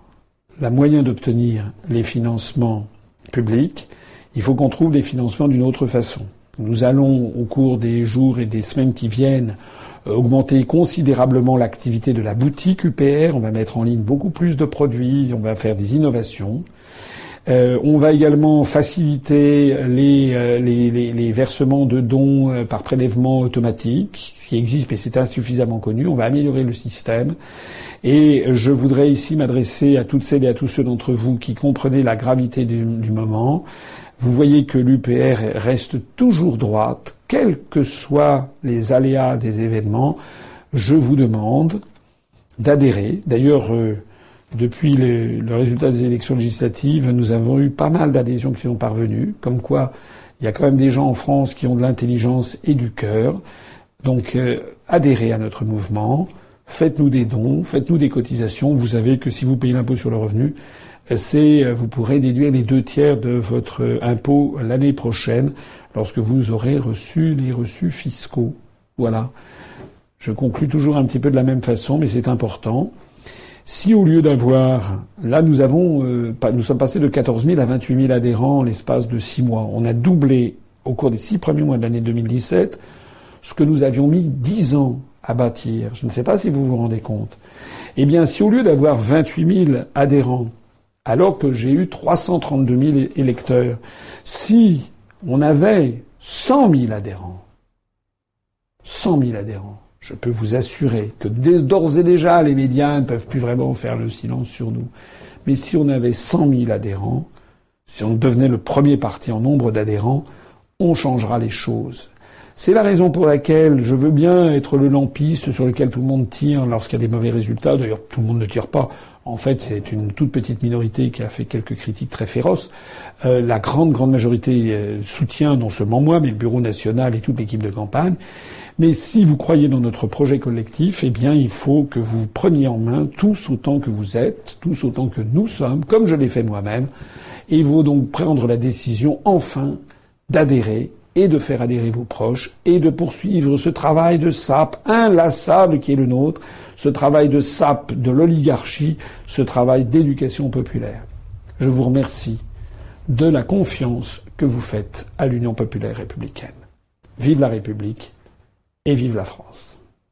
la moyen d'obtenir les financements publics, il faut qu'on trouve les financements d'une autre façon. Nous allons, au cours des jours et des semaines qui viennent, augmenter considérablement l'activité de la boutique UPR. On va mettre en ligne beaucoup plus de produits, on va faire des innovations. Euh, on va également faciliter les, euh, versements de dons euh, par prélèvement automatique, ce qui existe mais c'est insuffisamment connu. On va améliorer le système. Et je voudrais ici m'adresser à toutes celles et à tous ceux d'entre vous qui comprenez la gravité du, du moment. Vous voyez que l'UPR reste toujours droite, quels que soient les aléas des événements. Je vous demande d'adhérer. D'ailleurs, depuis le, résultat des élections législatives, nous avons eu pas mal d'adhésions qui sont parvenues, comme quoi il y a quand même des gens en France qui ont de l'intelligence et du cœur. Donc euh, adhérez à notre mouvement, faites-nous des dons, faites-nous des cotisations. Vous savez que si vous payez l'impôt sur le revenu, c'est euh, vous pourrez déduire les deux tiers de votre impôt l'année prochaine lorsque vous aurez reçu les reçus fiscaux. Voilà. Je conclus toujours un petit peu de la même façon, mais c'est important. Si au lieu d'avoir, là nous avons, euh, nous sommes passés de 14 000 à 28 000 adhérents en l'espace de six mois. On a doublé au cours des six premiers mois de l'année 2017 ce que nous avions mis dix ans à bâtir. Je ne sais pas si vous vous rendez compte. Eh bien, si au lieu d'avoir 28 000 adhérents, alors que j'ai eu 332 000 électeurs, si on avait 100 000 adhérents, 100 000 adhérents, je peux vous assurer que d'ores et déjà, les médias ne peuvent plus vraiment faire le silence sur nous. Mais si on avait 100 000 adhérents, si on devenait le premier parti en nombre d'adhérents, on changera les choses. C'est la raison pour laquelle je veux bien être le lampiste sur lequel tout le monde tire lorsqu'il y a des mauvais résultats. D'ailleurs, tout le monde ne tire pas. En fait, c'est une toute petite minorité qui a fait quelques critiques très féroces. Euh, la grande, grande majorité euh, soutient non seulement moi, mais le Bureau national et toute l'équipe de campagne. Mais si vous croyez dans notre projet collectif, eh bien, il faut que vous preniez en main tous autant que vous êtes, tous autant que nous sommes, comme je l'ai fait moi-même. Il faut donc prendre la décision, enfin, d'adhérer et de faire adhérer vos proches et de poursuivre ce travail de sape inlassable qui est le nôtre, ce travail de sape de l'oligarchie, ce travail d'éducation populaire. Je vous remercie de la confiance que vous faites à l'Union populaire républicaine. Vive la République et vive la France.